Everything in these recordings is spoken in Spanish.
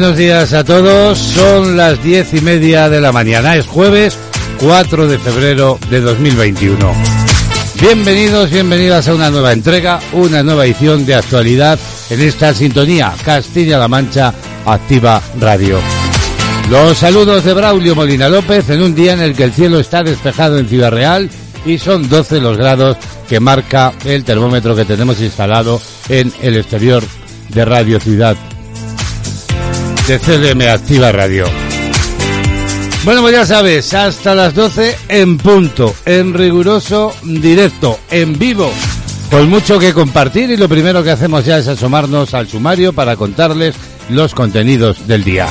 Buenos días a todos, son las diez y media de la mañana, es jueves 4 de febrero de 2021. Bienvenidos, bienvenidas a una nueva entrega, una nueva edición de actualidad en esta sintonía Castilla-La Mancha Activa Radio. Los saludos de Braulio Molina López en un día en el que el cielo está despejado en Ciudad Real y son 12 los grados que marca el termómetro que tenemos instalado en el exterior de Radio Ciudad de CDM Activa Radio. Bueno, pues ya sabes, hasta las 12 en punto, en riguroso directo, en vivo, con mucho que compartir y lo primero que hacemos ya es asomarnos al sumario para contarles los contenidos del día.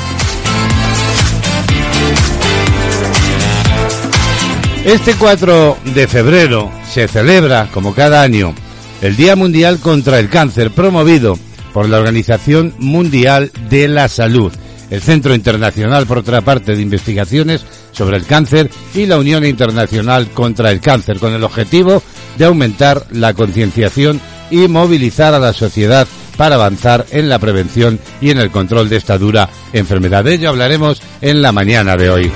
Este 4 de febrero se celebra, como cada año, el Día Mundial contra el Cáncer, promovido por la Organización Mundial de la Salud, el Centro Internacional, por otra parte, de Investigaciones sobre el Cáncer y la Unión Internacional contra el Cáncer, con el objetivo de aumentar la concienciación y movilizar a la sociedad para avanzar en la prevención y en el control de esta dura enfermedad. De ello hablaremos en la mañana de hoy.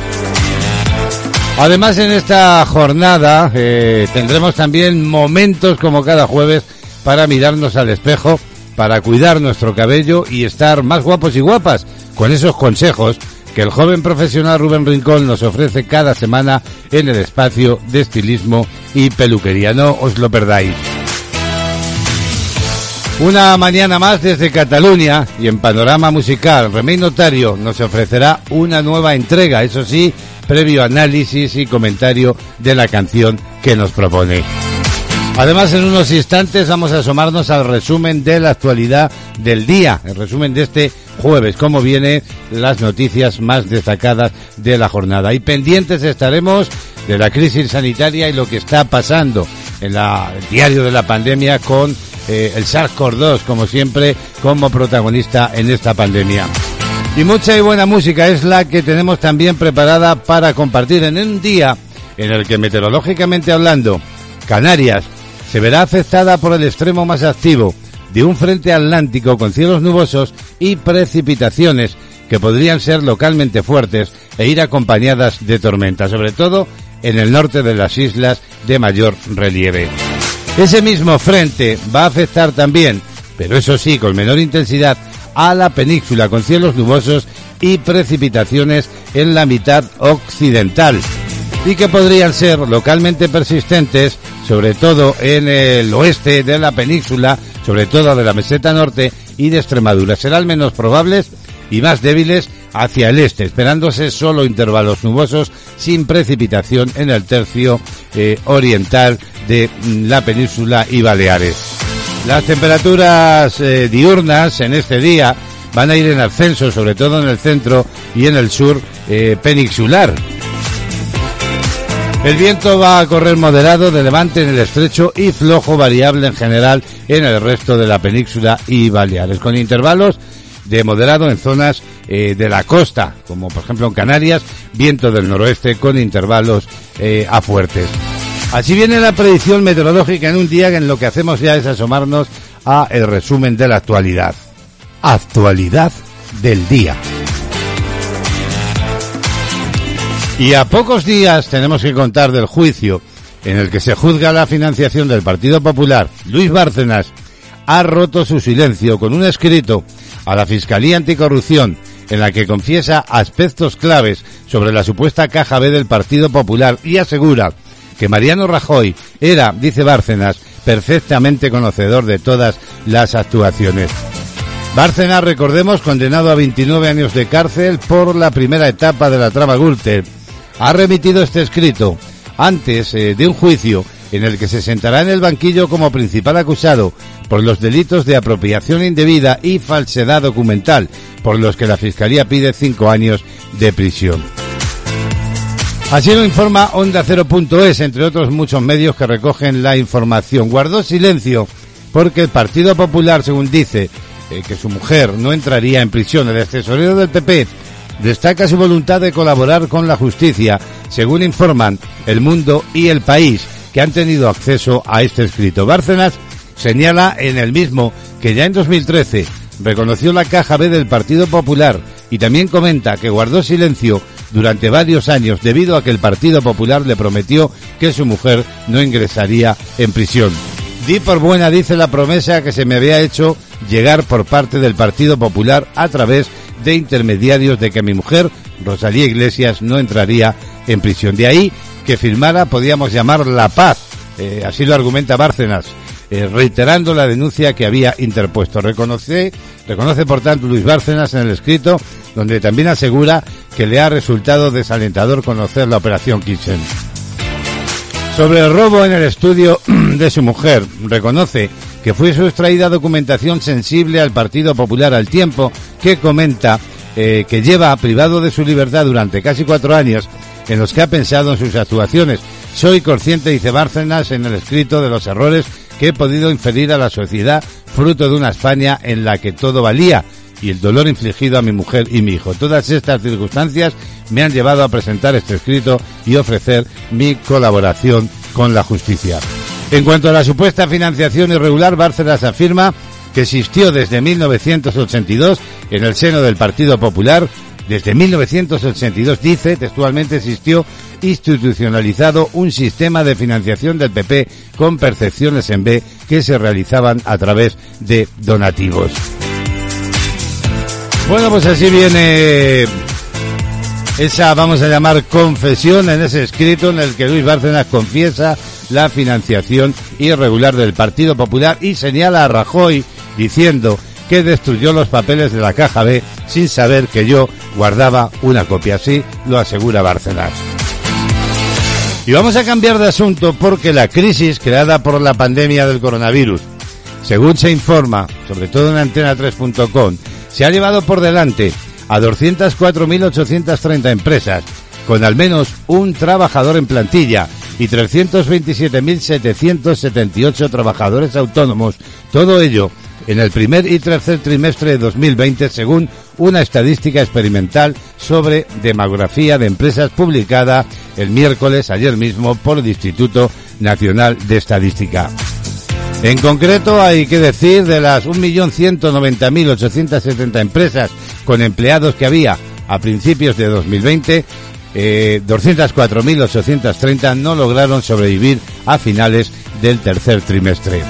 Además, en esta jornada eh, tendremos también momentos como cada jueves para mirarnos al espejo para cuidar nuestro cabello y estar más guapos y guapas con esos consejos que el joven profesional Rubén Rincón nos ofrece cada semana en el espacio de estilismo y peluquería. No os lo perdáis. Una mañana más desde Cataluña y en Panorama Musical, Remey Notario nos ofrecerá una nueva entrega, eso sí, previo análisis y comentario de la canción que nos propone. Además, en unos instantes vamos a asomarnos al resumen de la actualidad del día, el resumen de este jueves, cómo vienen las noticias más destacadas de la jornada. Y pendientes estaremos de la crisis sanitaria y lo que está pasando en la, el diario de la pandemia con eh, el SARS-CoV-2, como siempre, como protagonista en esta pandemia. Y mucha y buena música es la que tenemos también preparada para compartir en un día en el que meteorológicamente hablando, Canarias se verá afectada por el extremo más activo de un frente atlántico con cielos nubosos y precipitaciones que podrían ser localmente fuertes e ir acompañadas de tormenta, sobre todo en el norte de las islas de mayor relieve. Ese mismo frente va a afectar también, pero eso sí, con menor intensidad, a la península con cielos nubosos y precipitaciones en la mitad occidental y que podrían ser localmente persistentes, sobre todo en el oeste de la península, sobre todo de la meseta norte y de Extremadura. Serán menos probables y más débiles hacia el este, esperándose solo intervalos nubosos sin precipitación en el tercio eh, oriental de mm, la península y Baleares. Las temperaturas eh, diurnas en este día van a ir en ascenso, sobre todo en el centro y en el sur eh, peninsular. El viento va a correr moderado de levante en el estrecho y flojo variable en general en el resto de la península y Baleares, con intervalos de moderado en zonas eh, de la costa, como por ejemplo en Canarias, viento del noroeste con intervalos eh, a fuertes. Así viene la predicción meteorológica en un día en lo que hacemos ya es asomarnos a el resumen de la actualidad. Actualidad del día. Y a pocos días tenemos que contar del juicio en el que se juzga la financiación del Partido Popular. Luis Bárcenas ha roto su silencio con un escrito a la Fiscalía Anticorrupción en la que confiesa aspectos claves sobre la supuesta caja B del Partido Popular y asegura que Mariano Rajoy era, dice Bárcenas, perfectamente conocedor de todas las actuaciones. Bárcenas, recordemos, condenado a 29 años de cárcel por la primera etapa de la trama Gürtel ha remitido este escrito antes eh, de un juicio en el que se sentará en el banquillo como principal acusado por los delitos de apropiación indebida y falsedad documental, por los que la Fiscalía pide cinco años de prisión. Así lo informa Onda Cero.es, entre otros muchos medios que recogen la información. Guardó silencio porque el Partido Popular, según dice, eh, que su mujer no entraría en prisión. El tesorero del PP destaca su voluntad de colaborar con la justicia, según informan El Mundo y El País, que han tenido acceso a este escrito. Bárcenas señala en el mismo que ya en 2013 reconoció la caja B del Partido Popular y también comenta que guardó silencio durante varios años debido a que el Partido Popular le prometió que su mujer no ingresaría en prisión. Di por buena, dice la promesa que se me había hecho llegar por parte del Partido Popular a través de intermediarios de que mi mujer, Rosalía Iglesias, no entraría en prisión. De ahí que firmara, podíamos llamar la paz. Eh, así lo argumenta Bárcenas. Eh, reiterando la denuncia que había interpuesto. Reconoce, reconoce por tanto Luis Bárcenas en el escrito, donde también asegura que le ha resultado desalentador conocer la operación Kitchen. Sobre el robo en el estudio de su mujer, reconoce que fue sustraída documentación sensible al Partido Popular al tiempo, que comenta eh, que lleva privado de su libertad durante casi cuatro años en los que ha pensado en sus actuaciones. Soy consciente, dice Bárcenas en el escrito, de los errores que he podido inferir a la sociedad fruto de una España en la que todo valía y el dolor infligido a mi mujer y mi hijo. Todas estas circunstancias me han llevado a presentar este escrito y ofrecer mi colaboración con la justicia. En cuanto a la supuesta financiación irregular, Bárcenas afirma que existió desde 1982 en el seno del Partido Popular desde 1982, dice, textualmente existió institucionalizado un sistema de financiación del PP con percepciones en B que se realizaban a través de donativos. Bueno, pues así viene esa, vamos a llamar, confesión en ese escrito en el que Luis Bárcenas confiesa la financiación irregular del Partido Popular y señala a Rajoy diciendo que destruyó los papeles de la caja B sin saber que yo guardaba una copia. Así lo asegura Bárcenas. Y vamos a cambiar de asunto porque la crisis creada por la pandemia del coronavirus, según se informa, sobre todo en antena3.com, se ha llevado por delante a 204.830 empresas con al menos un trabajador en plantilla y 327.778 trabajadores autónomos. Todo ello en el primer y tercer trimestre de 2020, según una estadística experimental sobre demografía de empresas publicada el miércoles, ayer mismo, por el Instituto Nacional de Estadística. En concreto, hay que decir de las 1.190.870 empresas con empleados que había a principios de 2020, eh, 204.830 no lograron sobrevivir a finales del tercer trimestre.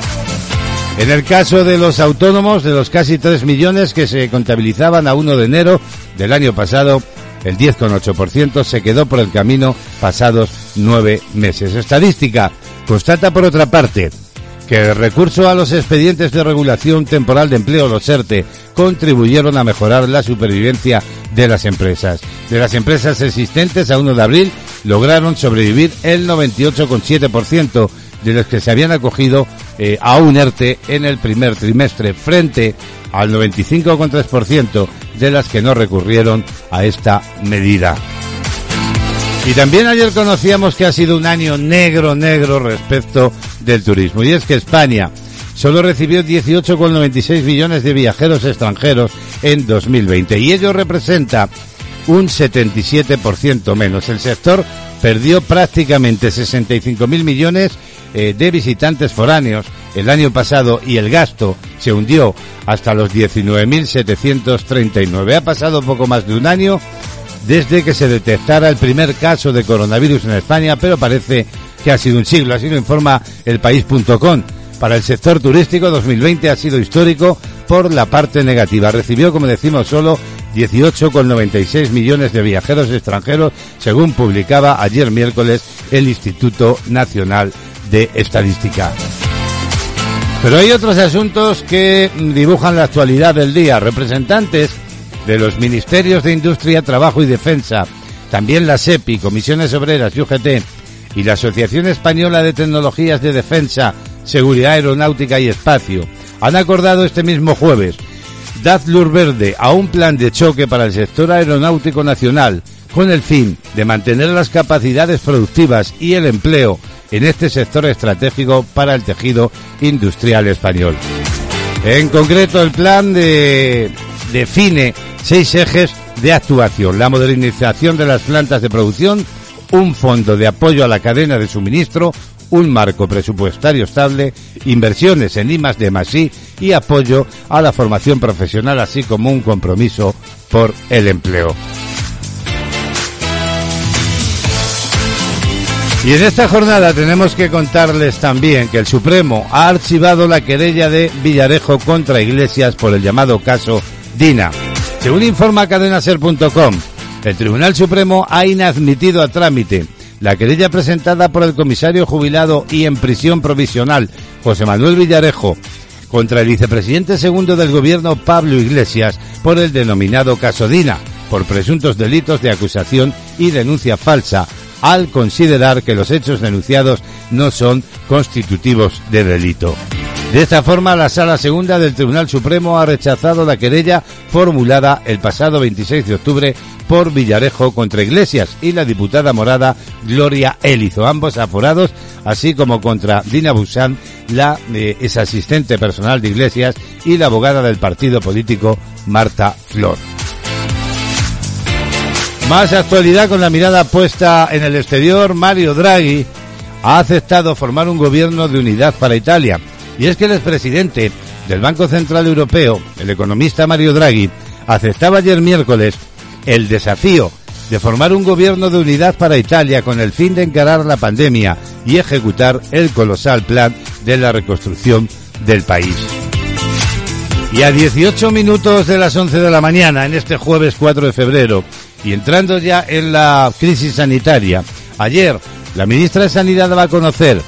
En el caso de los autónomos, de los casi 3 millones que se contabilizaban a 1 de enero del año pasado, el 10,8% se quedó por el camino pasados nueve meses. Estadística constata, por otra parte, que el recurso a los expedientes de regulación temporal de empleo, los ERTE, contribuyeron a mejorar la supervivencia de las empresas. De las empresas existentes a 1 de abril lograron sobrevivir el 98,7%, de los que se habían acogido eh, a un ERTE en el primer trimestre, frente al 95,3% de las que no recurrieron a esta medida. Y también ayer conocíamos que ha sido un año negro, negro respecto del turismo. Y es que España solo recibió 18,96 millones de viajeros extranjeros en 2020. Y ello representa un 77% menos. El sector perdió prácticamente 65.000 millones eh, de visitantes foráneos el año pasado y el gasto se hundió hasta los 19.739. Ha pasado poco más de un año desde que se detectara el primer caso de coronavirus en España, pero parece que ha sido un siglo, así lo informa el país.com. Para el sector turístico 2020 ha sido histórico por la parte negativa. Recibió, como decimos, solo 18,96 millones de viajeros extranjeros, según publicaba ayer miércoles el Instituto Nacional de Estadística. Pero hay otros asuntos que dibujan la actualidad del día. Representantes de los Ministerios de Industria, Trabajo y Defensa, también la SEPI, Comisiones Obreras y UGT, y la Asociación Española de Tecnologías de Defensa, Seguridad Aeronáutica y Espacio, han acordado este mismo jueves dar luz verde a un plan de choque para el sector aeronáutico nacional con el fin de mantener las capacidades productivas y el empleo en este sector estratégico para el tejido industrial español. En concreto, el plan define seis ejes de actuación. La modernización de las plantas de producción, un fondo de apoyo a la cadena de suministro, un marco presupuestario estable, inversiones en IMAS de Masí y apoyo a la formación profesional, así como un compromiso por el empleo. Y en esta jornada tenemos que contarles también que el Supremo ha archivado la querella de Villarejo contra Iglesias por el llamado caso Dina. Según informa cadenaser.com, el Tribunal Supremo ha inadmitido a trámite la querella presentada por el comisario jubilado y en prisión provisional José Manuel Villarejo contra el vicepresidente segundo del gobierno Pablo Iglesias por el denominado caso Dina, por presuntos delitos de acusación y denuncia falsa al considerar que los hechos denunciados no son constitutivos de delito. De esta forma, la Sala Segunda del Tribunal Supremo ha rechazado la querella formulada el pasado 26 de octubre por Villarejo contra Iglesias y la diputada morada Gloria Elizo, ambos aforados, así como contra Dina Busan, la eh, ex asistente personal de Iglesias y la abogada del partido político Marta Flor. Más actualidad con la mirada puesta en el exterior, Mario Draghi ha aceptado formar un gobierno de unidad para Italia. Y es que el expresidente del Banco Central Europeo, el economista Mario Draghi, aceptaba ayer miércoles el desafío de formar un gobierno de unidad para Italia con el fin de encarar la pandemia y ejecutar el colosal plan de la reconstrucción del país. Y a 18 minutos de las 11 de la mañana, en este jueves 4 de febrero, y entrando ya en la crisis sanitaria, ayer la ministra de Sanidad va a conocer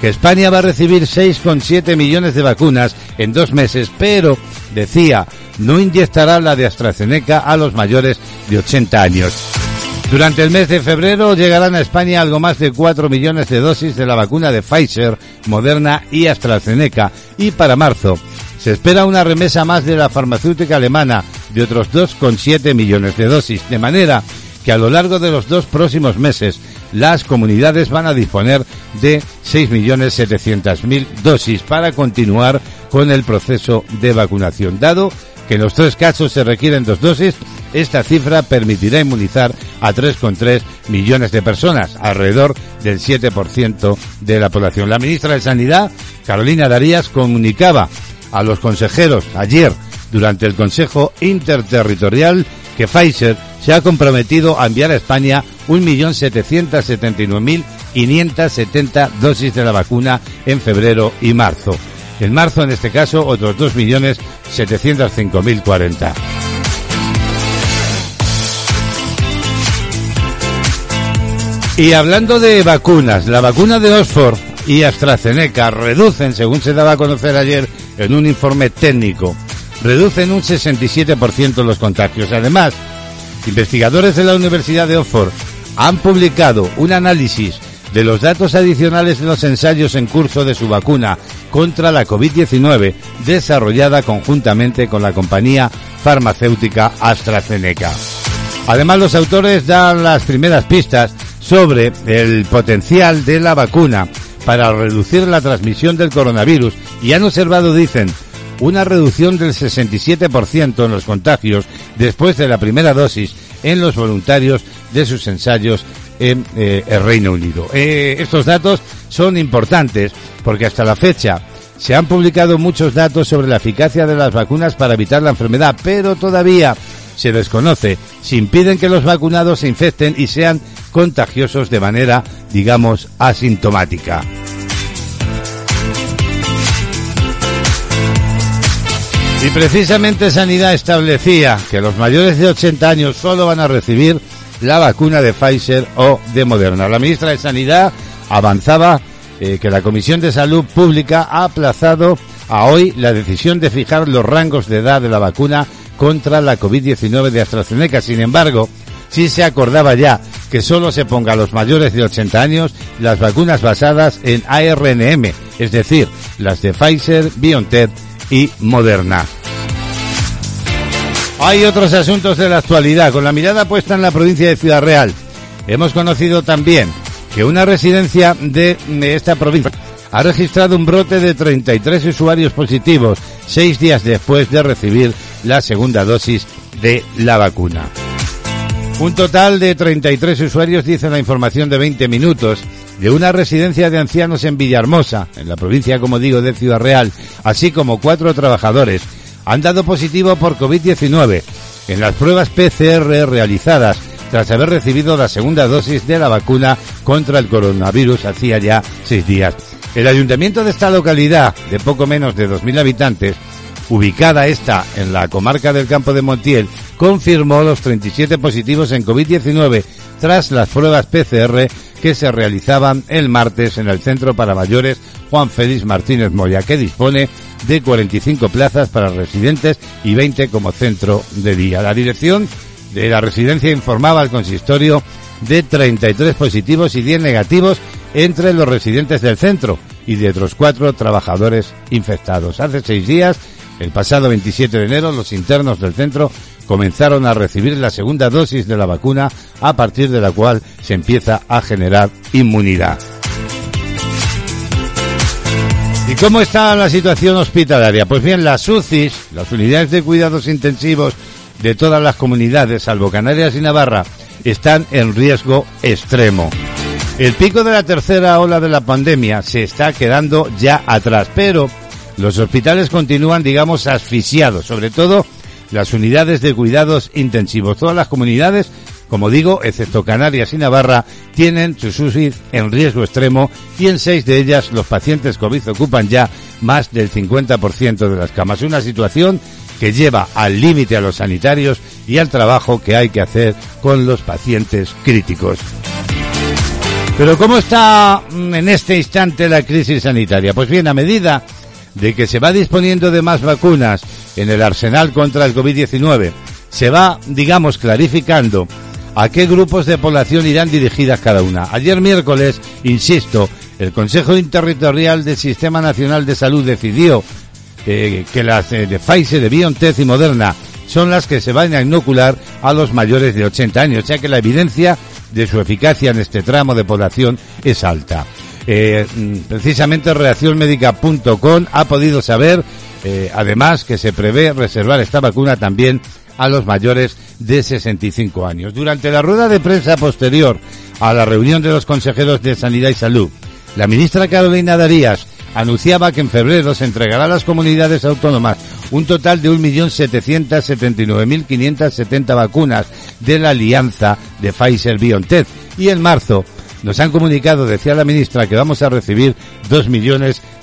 que España va a recibir 6,7 millones de vacunas en dos meses, pero, decía, no inyectará la de AstraZeneca a los mayores de 80 años. Durante el mes de febrero llegarán a España algo más de 4 millones de dosis de la vacuna de Pfizer, Moderna y AstraZeneca. Y para marzo se espera una remesa más de la farmacéutica alemana de otros 2,7 millones de dosis, de manera que a lo largo de los dos próximos meses las comunidades van a disponer de 6.700.000 dosis para continuar con el proceso de vacunación. Dado que en los tres casos se requieren dos dosis, esta cifra permitirá inmunizar a 3,3 millones de personas, alrededor del 7% de la población. La ministra de Sanidad, Carolina Darías, comunicaba a los consejeros ayer durante el Consejo Interterritorial que Pfizer se ha comprometido a enviar a España 1.779.570 dosis de la vacuna en febrero y marzo. En marzo, en este caso, otros 2.705.040. Y hablando de vacunas, la vacuna de Oxford y AstraZeneca reducen, según se daba a conocer ayer en un informe técnico, reducen un 67% los contagios. Además, investigadores de la Universidad de Oxford han publicado un análisis de los datos adicionales de los ensayos en curso de su vacuna contra la COVID-19 desarrollada conjuntamente con la compañía farmacéutica AstraZeneca. Además, los autores dan las primeras pistas sobre el potencial de la vacuna para reducir la transmisión del coronavirus y han observado, dicen, una reducción del 67% en los contagios después de la primera dosis en los voluntarios de sus ensayos en eh, el Reino Unido. Eh, estos datos son importantes porque hasta la fecha se han publicado muchos datos sobre la eficacia de las vacunas para evitar la enfermedad, pero todavía se desconoce si impiden que los vacunados se infecten y sean contagiosos de manera, digamos, asintomática. Y precisamente Sanidad establecía que los mayores de 80 años solo van a recibir la vacuna de Pfizer o de Moderna. La ministra de Sanidad avanzaba eh, que la Comisión de Salud Pública ha aplazado a hoy la decisión de fijar los rangos de edad de la vacuna contra la COVID-19 de AstraZeneca. Sin embargo, sí se acordaba ya que solo se ponga a los mayores de 80 años las vacunas basadas en ARNM, es decir, las de Pfizer, BioNTech y Moderna. Hay otros asuntos de la actualidad. Con la mirada puesta en la provincia de Ciudad Real, hemos conocido también que una residencia de, esta provincia ha registrado un brote de 33 usuarios positivos seis días después de recibir la segunda dosis de la vacuna. Un total de 33 usuarios, dice la información de 20 minutos, de una residencia de ancianos en Villahermosa, en la provincia, como digo, de Ciudad Real, así como cuatro trabajadores, han dado positivo por COVID-19 en las pruebas PCR realizadas tras haber recibido la segunda dosis de la vacuna contra el coronavirus hacía ya seis días. El ayuntamiento de esta localidad, de poco menos de 2.000 habitantes, ubicada esta en la comarca del Campo de Montiel, confirmó los 37 positivos en COVID-19 tras las pruebas PCR que se realizaban el martes en el Centro para Mayores Juan Félix Martínez Moya, que dispone de 45 plazas para residentes y 20 como centro de día. La dirección de la residencia informaba al consistorio de 33 positivos y 10 negativos entre los residentes del centro y de otros cuatro trabajadores infectados. Hace seis días, el pasado 27 de enero, los internos del centro comenzaron a recibir la segunda dosis de la vacuna a partir de la cual se empieza a generar inmunidad. ¿Y cómo está la situación hospitalaria? Pues bien, las UCIs, las unidades de cuidados intensivos de todas las comunidades, salvo Canarias y Navarra, están en riesgo extremo. El pico de la tercera ola de la pandemia se está quedando ya atrás, pero los hospitales continúan, digamos, asfixiados, sobre todo las unidades de cuidados intensivos. Todas las comunidades, como digo, excepto Canarias y Navarra, tienen sus UCI en riesgo extremo y en seis de ellas los pacientes COVID ocupan ya más del 50% de las camas. Una situación que lleva al límite a los sanitarios y al trabajo que hay que hacer con los pacientes críticos. Pero ¿cómo está mm, en este instante la crisis sanitaria? Pues bien, a medida de que se va disponiendo de más vacunas en el arsenal contra el COVID-19, se va, digamos, clarificando a qué grupos de población irán dirigidas cada una. Ayer miércoles, insisto, el Consejo Interterritorial del Sistema Nacional de Salud decidió eh, que las de Pfizer, de BioNTech y Moderna son las que se van a inocular a los mayores de 80 años, ya que la evidencia de su eficacia en este tramo de población es alta. Eh, mm, precisamente reaccionmedica.com ha podido saber, eh, además, que se prevé reservar esta vacuna también a los mayores de 65 años. Durante la rueda de prensa posterior a la reunión de los consejeros de Sanidad y Salud, la ministra Carolina Darías anunciaba que en febrero se entregará a las comunidades autónomas un total de 1.779.570 vacunas de la alianza de Pfizer-BioNTech y en marzo nos han comunicado, decía la ministra, que vamos a recibir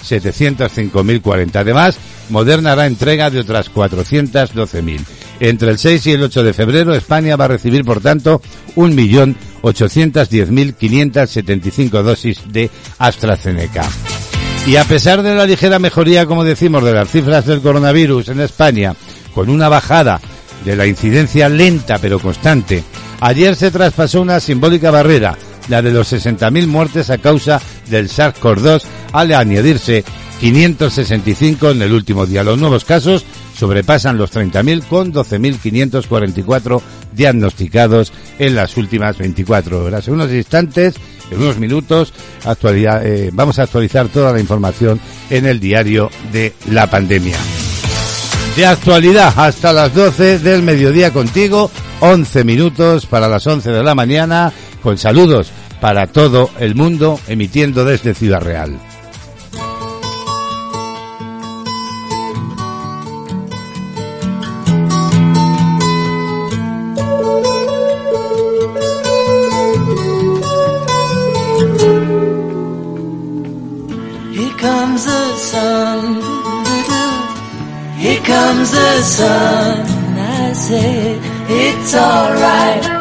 2.705.040. Además, Moderna hará entrega de otras 412.000. Entre el 6 y el 8 de febrero, España va a recibir, por tanto, 1.810.575 dosis de AstraZeneca. Y a pesar de la ligera mejoría, como decimos, de las cifras del coronavirus en España, con una bajada de la incidencia lenta pero constante, ayer se traspasó una simbólica barrera, la de los 60.000 muertes a causa del SARS-CoV-2, al añadirse 565 en el último día. Los nuevos casos sobrepasan los 30.000 con 12.544 diagnosticados en las últimas 24 horas. En unos instantes, en unos minutos, actualidad, eh, vamos a actualizar toda la información en el diario de la pandemia. De actualidad hasta las 12 del mediodía contigo, 11 minutos para las 11 de la mañana, con saludos para todo el mundo, emitiendo desde Ciudad Real. Here comes the sun. Here comes the sun. and I said, it's alright.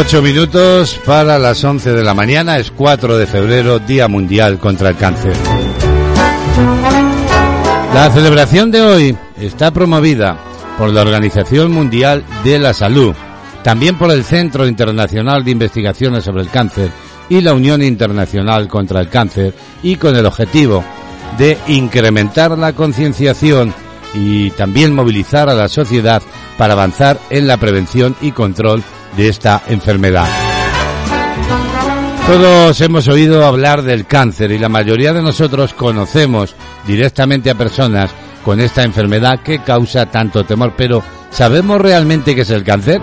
Ocho minutos para las once de la mañana, es 4 de febrero, Día Mundial contra el Cáncer. La celebración de hoy está promovida por la Organización Mundial de la Salud, también por el Centro Internacional de Investigaciones sobre el Cáncer y la Unión Internacional contra el Cáncer y con el objetivo de incrementar la concienciación y también movilizar a la sociedad para avanzar en la prevención y control de esta enfermedad. Todos hemos oído hablar del cáncer y la mayoría de nosotros conocemos directamente a personas con esta enfermedad que causa tanto temor, pero ¿sabemos realmente qué es el cáncer?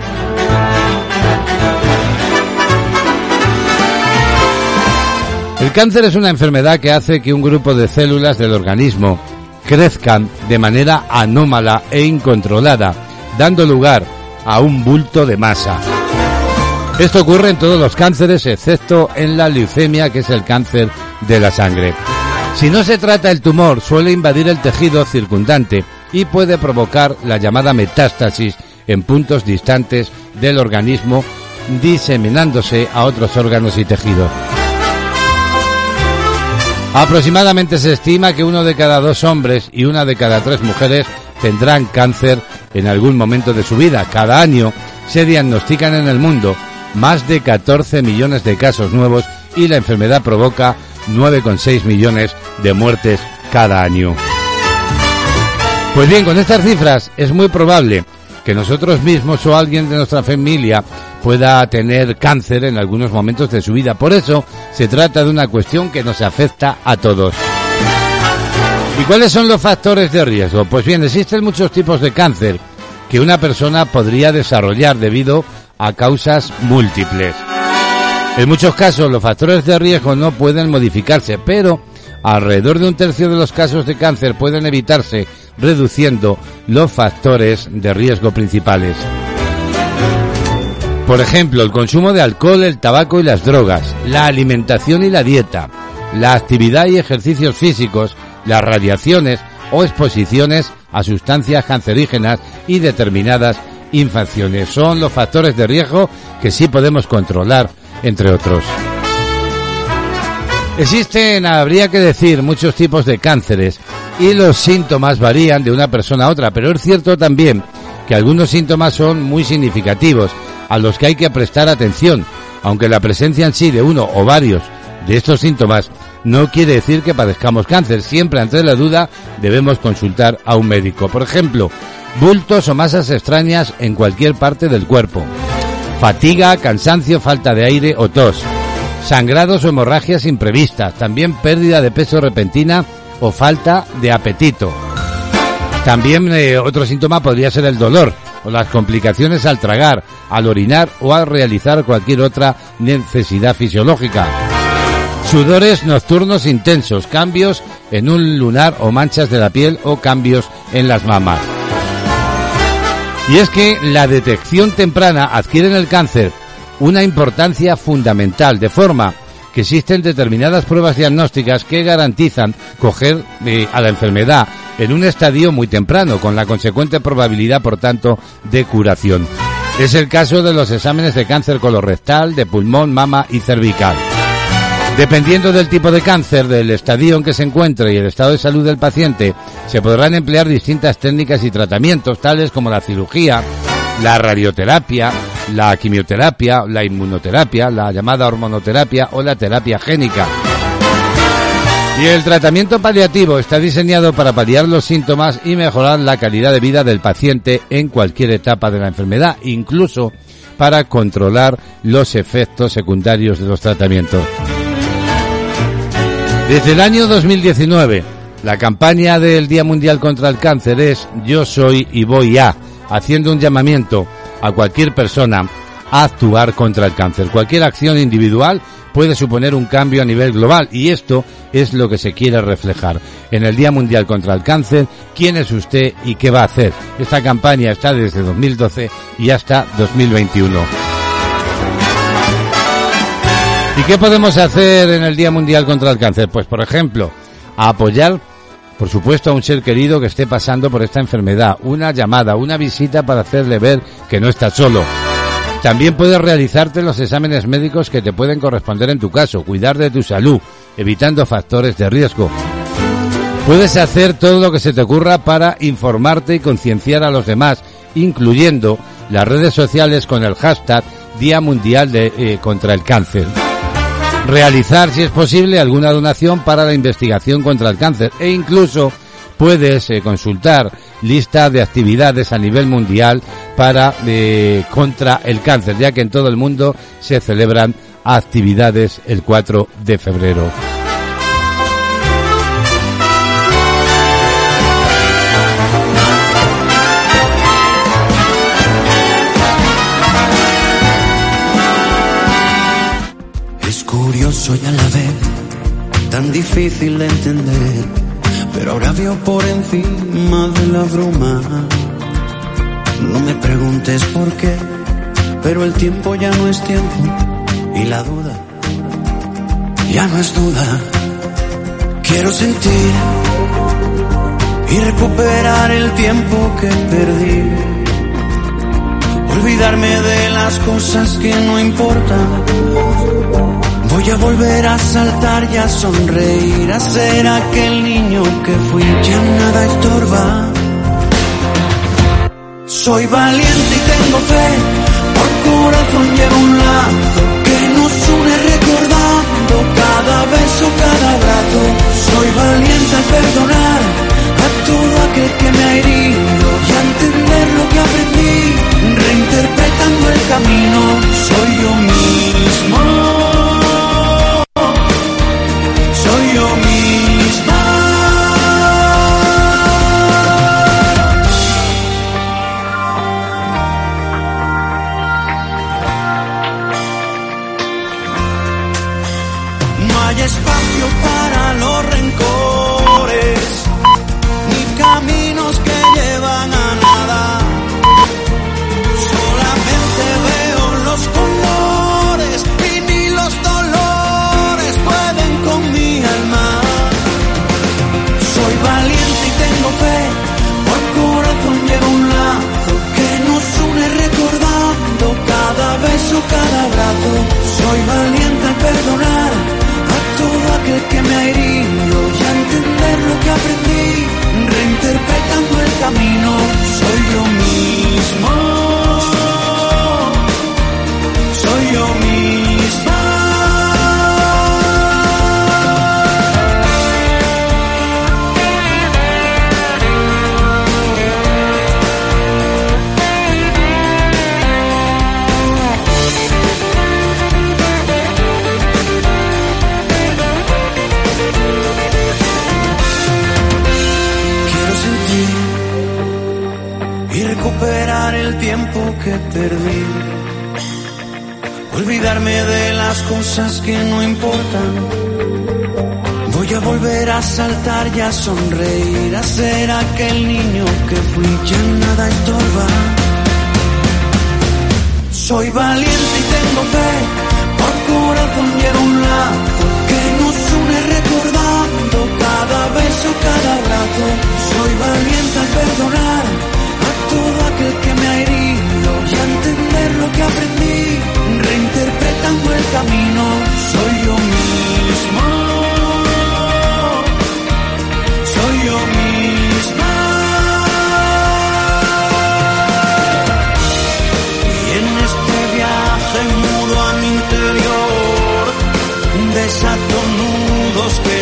El cáncer es una enfermedad que hace que un grupo de células del organismo crezcan de manera anómala e incontrolada, dando lugar a un bulto de masa. Esto ocurre en todos los cánceres, excepto en la leucemia, que es el cáncer de la sangre. Si no se trata el tumor, suele invadir el tejido circundante y puede provocar la llamada metástasis en puntos distantes del organismo, diseminándose a otros órganos y tejidos. Aproximadamente se estima que uno de cada dos hombres y una de cada tres mujeres tendrán cáncer en algún momento de su vida. Cada año se diagnostican en el mundo más de 14 millones de casos nuevos y la enfermedad provoca 9,6 millones de muertes cada año. Pues bien, con estas cifras es muy probable que nosotros mismos o alguien de nuestra familia pueda tener cáncer en algunos momentos de su vida. Por eso se trata de una cuestión que nos afecta a todos. ¿Y cuáles son los factores de riesgo? Pues bien, existen muchos tipos de cáncer que una persona podría desarrollar debido a causas múltiples. En muchos casos los factores de riesgo no pueden modificarse, pero alrededor de un tercio de los casos de cáncer pueden evitarse reduciendo los factores de riesgo principales. Por ejemplo, el consumo de alcohol, el tabaco y las drogas, la alimentación y la dieta, la actividad y ejercicios físicos, las radiaciones o exposiciones a sustancias cancerígenas y determinadas infecciones. Son los factores de riesgo que sí podemos controlar, entre otros. Existen, habría que decir, muchos tipos de cánceres y los síntomas varían de una persona a otra, pero es cierto también que algunos síntomas son muy significativos a los que hay que prestar atención, aunque la presencia en sí de uno o varios de estos síntomas no quiere decir que padezcamos cáncer. Siempre ante la duda debemos consultar a un médico. Por ejemplo, bultos o masas extrañas en cualquier parte del cuerpo, fatiga, cansancio, falta de aire o tos, sangrados o hemorragias imprevistas, también pérdida de peso repentina o falta de apetito. También eh, otro síntoma podría ser el dolor o las complicaciones al tragar, al orinar o al realizar cualquier otra necesidad fisiológica. Sudores nocturnos intensos, cambios en un lunar o manchas de la piel o cambios en las mamas. Y es que la detección temprana adquiere en el cáncer una importancia fundamental, de forma que existen determinadas pruebas diagnósticas que garantizan coger eh, a la enfermedad en un estadio muy temprano, con la consecuente probabilidad, por tanto, de curación. Es el caso de los exámenes de cáncer colorectal, de pulmón, mama y cervical. Dependiendo del tipo de cáncer, del estadio en que se encuentre y el estado de salud del paciente, se podrán emplear distintas técnicas y tratamientos, tales como la cirugía, la radioterapia, la quimioterapia, la inmunoterapia, la llamada hormonoterapia o la terapia génica. Y el tratamiento paliativo está diseñado para paliar los síntomas y mejorar la calidad de vida del paciente en cualquier etapa de la enfermedad, incluso para controlar los efectos secundarios de los tratamientos. Desde el año 2019, la campaña del Día Mundial contra el Cáncer es Yo soy y voy a, haciendo un llamamiento a cualquier persona a actuar contra el cáncer. Cualquier acción individual puede suponer un cambio a nivel global y esto es lo que se quiere reflejar. En el Día Mundial contra el Cáncer, ¿quién es usted y qué va a hacer? Esta campaña está desde 2012 y hasta 2021. Qué podemos hacer en el Día Mundial contra el Cáncer? Pues, por ejemplo, apoyar, por supuesto, a un ser querido que esté pasando por esta enfermedad. Una llamada, una visita para hacerle ver que no está solo. También puedes realizarte los exámenes médicos que te pueden corresponder en tu caso, cuidar de tu salud, evitando factores de riesgo. Puedes hacer todo lo que se te ocurra para informarte y concienciar a los demás, incluyendo las redes sociales con el hashtag Día Mundial eh, contra el Cáncer. Realizar, si es posible, alguna donación para la investigación contra el cáncer e incluso puedes eh, consultar lista de actividades a nivel mundial para eh, contra el cáncer, ya que en todo el mundo se celebran actividades el 4 de febrero. Es curioso y a la vez tan difícil de entender, pero ahora veo por encima de la bruma. No me preguntes por qué, pero el tiempo ya no es tiempo y la duda ya no es duda. Quiero sentir y recuperar el tiempo que perdí. Olvidarme de las cosas que no importan. Voy a volver a saltar y a sonreír, a ser aquel niño que fui. Ya nada estorba. Soy valiente y tengo fe, por corazón llevo un lazo que nos une recordando cada beso, cada abrazo. Soy valiente al perdonar a todo aquel que me ha herido y a entender lo que aprendí, reinterpretando el camino. Soy yo mismo. De las cosas que no importan. Voy a volver a saltar y a sonreír, a ser aquel niño que fui, ya nada estorba. Soy valiente y tengo fe, por corazón llevo un lazo que nos une recordando cada beso, cada abrazo. Soy valiente al perdonar a todo aquel que me ha herido y a entender lo que aprendí, reinterpretando el camino. Soy yo mismo. Soy yo misma. Y en este viaje mudo a mi interior, desato nudos que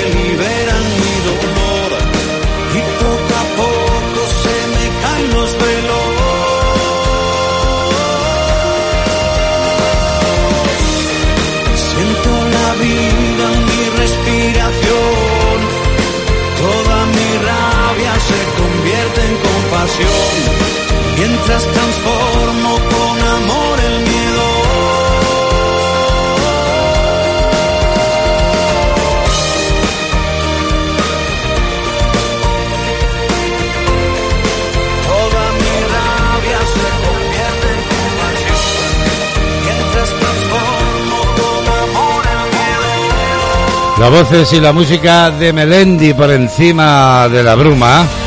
Mientras transformo con amor el miedo. Toda mi rabia se convierte en compasión. Mientras transformo con amor el miedo. Las voces y la música de Melendi por encima de la bruma.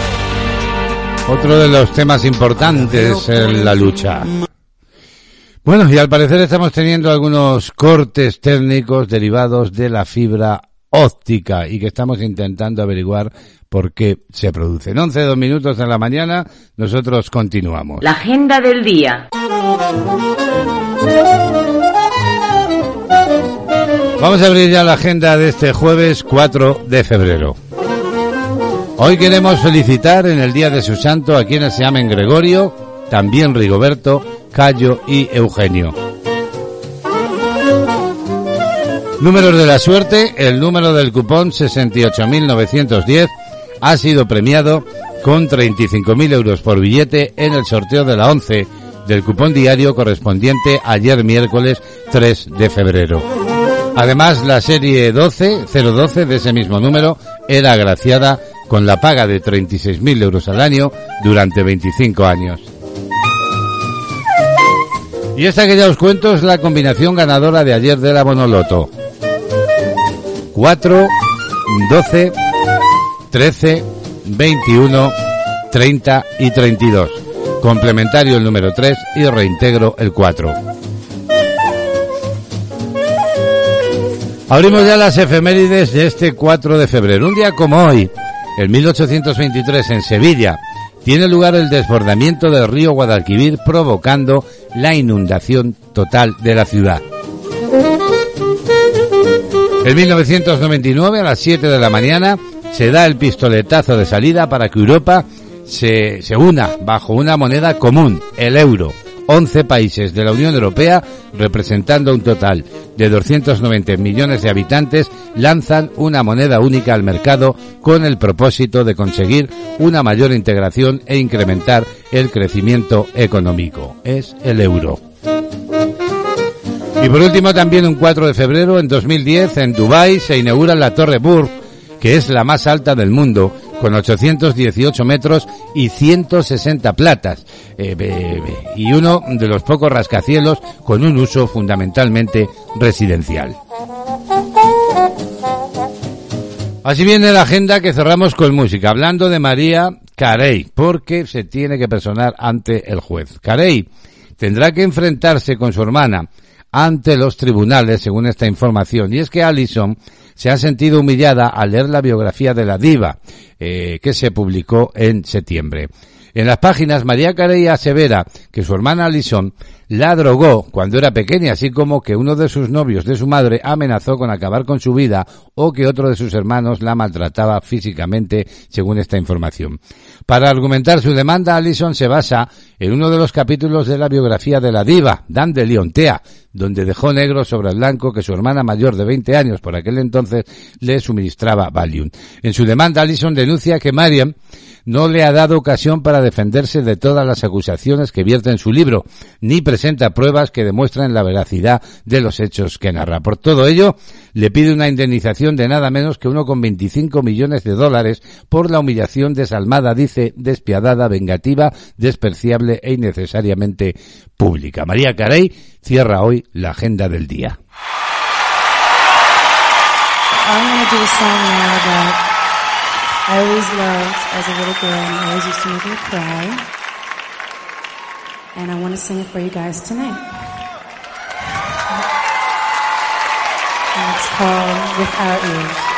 Otro de los temas importantes en la lucha. Bueno, y al parecer estamos teniendo algunos cortes técnicos derivados de la fibra óptica y que estamos intentando averiguar por qué se producen. 11, dos minutos en la mañana, nosotros continuamos. La agenda del día. Vamos a abrir ya la agenda de este jueves 4 de febrero. Hoy queremos felicitar en el día de su santo a quienes se llamen Gregorio, también Rigoberto, Cayo y Eugenio. Números de la suerte, el número del cupón 68.910 ha sido premiado con 35.000 euros por billete en el sorteo de la 11 del cupón diario correspondiente ayer miércoles 3 de febrero. Además, la serie 12, 012 de ese mismo número era agraciada con la paga de 36.000 euros al año durante 25 años. Y esta que ya os cuento es la combinación ganadora de ayer de la Bonoloto. 4, 12, 13, 21, 30 y 32. Complementario el número 3 y reintegro el 4. Abrimos ya las efemérides de este 4 de febrero. Un día como hoy, en 1823 en Sevilla, tiene lugar el desbordamiento del río Guadalquivir provocando la inundación total de la ciudad. En 1999, a las 7 de la mañana, se da el pistoletazo de salida para que Europa se, se una bajo una moneda común, el euro. 11 países de la Unión Europea, representando un total de 290 millones de habitantes, lanzan una moneda única al mercado con el propósito de conseguir una mayor integración e incrementar el crecimiento económico. Es el euro. Y por último, también un 4 de febrero en 2010, en Dubái, se inaugura la Torre Burj, que es la más alta del mundo, con 818 metros y 160 platas, eh, y uno de los pocos rascacielos con un uso fundamentalmente residencial. Así viene la agenda que cerramos con música, hablando de María Carey, porque se tiene que personar ante el juez. Carey tendrá que enfrentarse con su hermana ante los tribunales, según esta información. Y es que Allison se ha sentido humillada al leer la biografía de la diva, eh, que se publicó en septiembre. En las páginas, María Carey asevera que su hermana Alison la drogó cuando era pequeña, así como que uno de sus novios de su madre amenazó con acabar con su vida o que otro de sus hermanos la maltrataba físicamente, según esta información. Para argumentar su demanda, Alison se basa en uno de los capítulos de la biografía de la diva, Dan de Leontea, donde dejó negro sobre blanco que su hermana mayor de 20 años por aquel entonces le suministraba Valium. En su demanda, Alison denuncia que Mariam no le ha dado ocasión para defenderse de todas las acusaciones que vierte en su libro, ni presenta pruebas que demuestren la veracidad de los hechos que narra. Por todo ello, le pide una indemnización de nada menos que 1,25 millones de dólares por la humillación desalmada, dice, despiadada, vengativa, despreciable e innecesariamente pública. María Carey cierra hoy la agenda del día. I always loved as a little girl and I always used to make me cry. And I want to sing it for you guys tonight. And it's called Without You.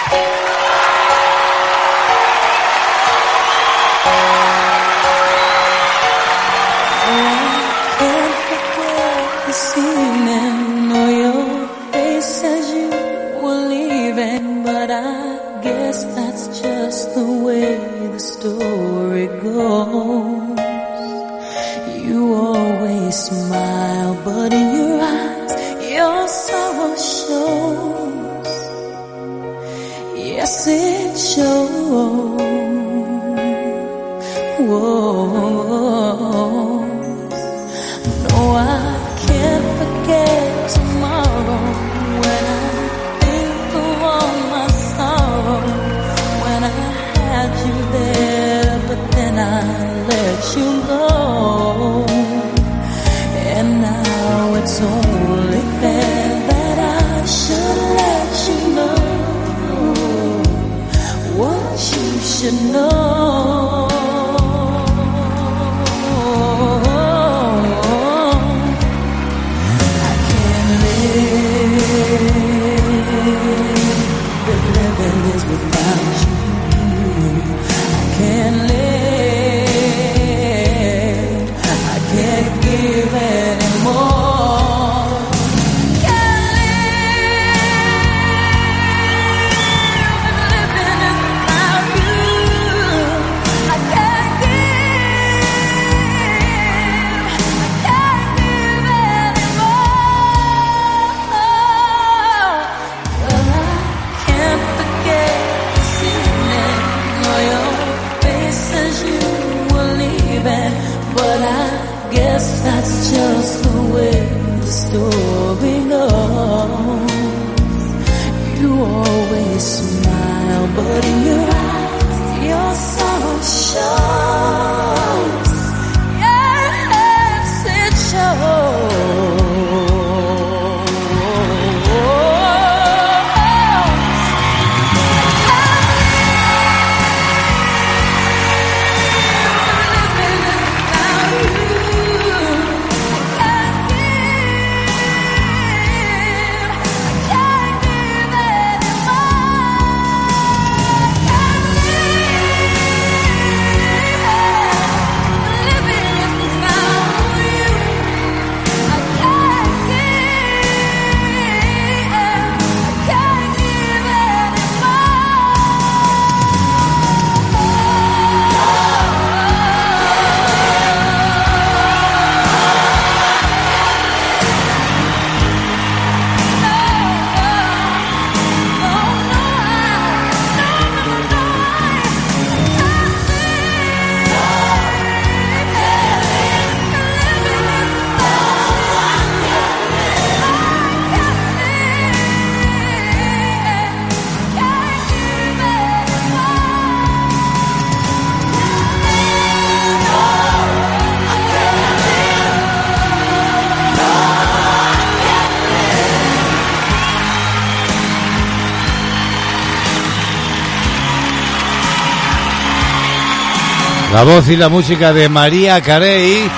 La voz y la música de María Carey,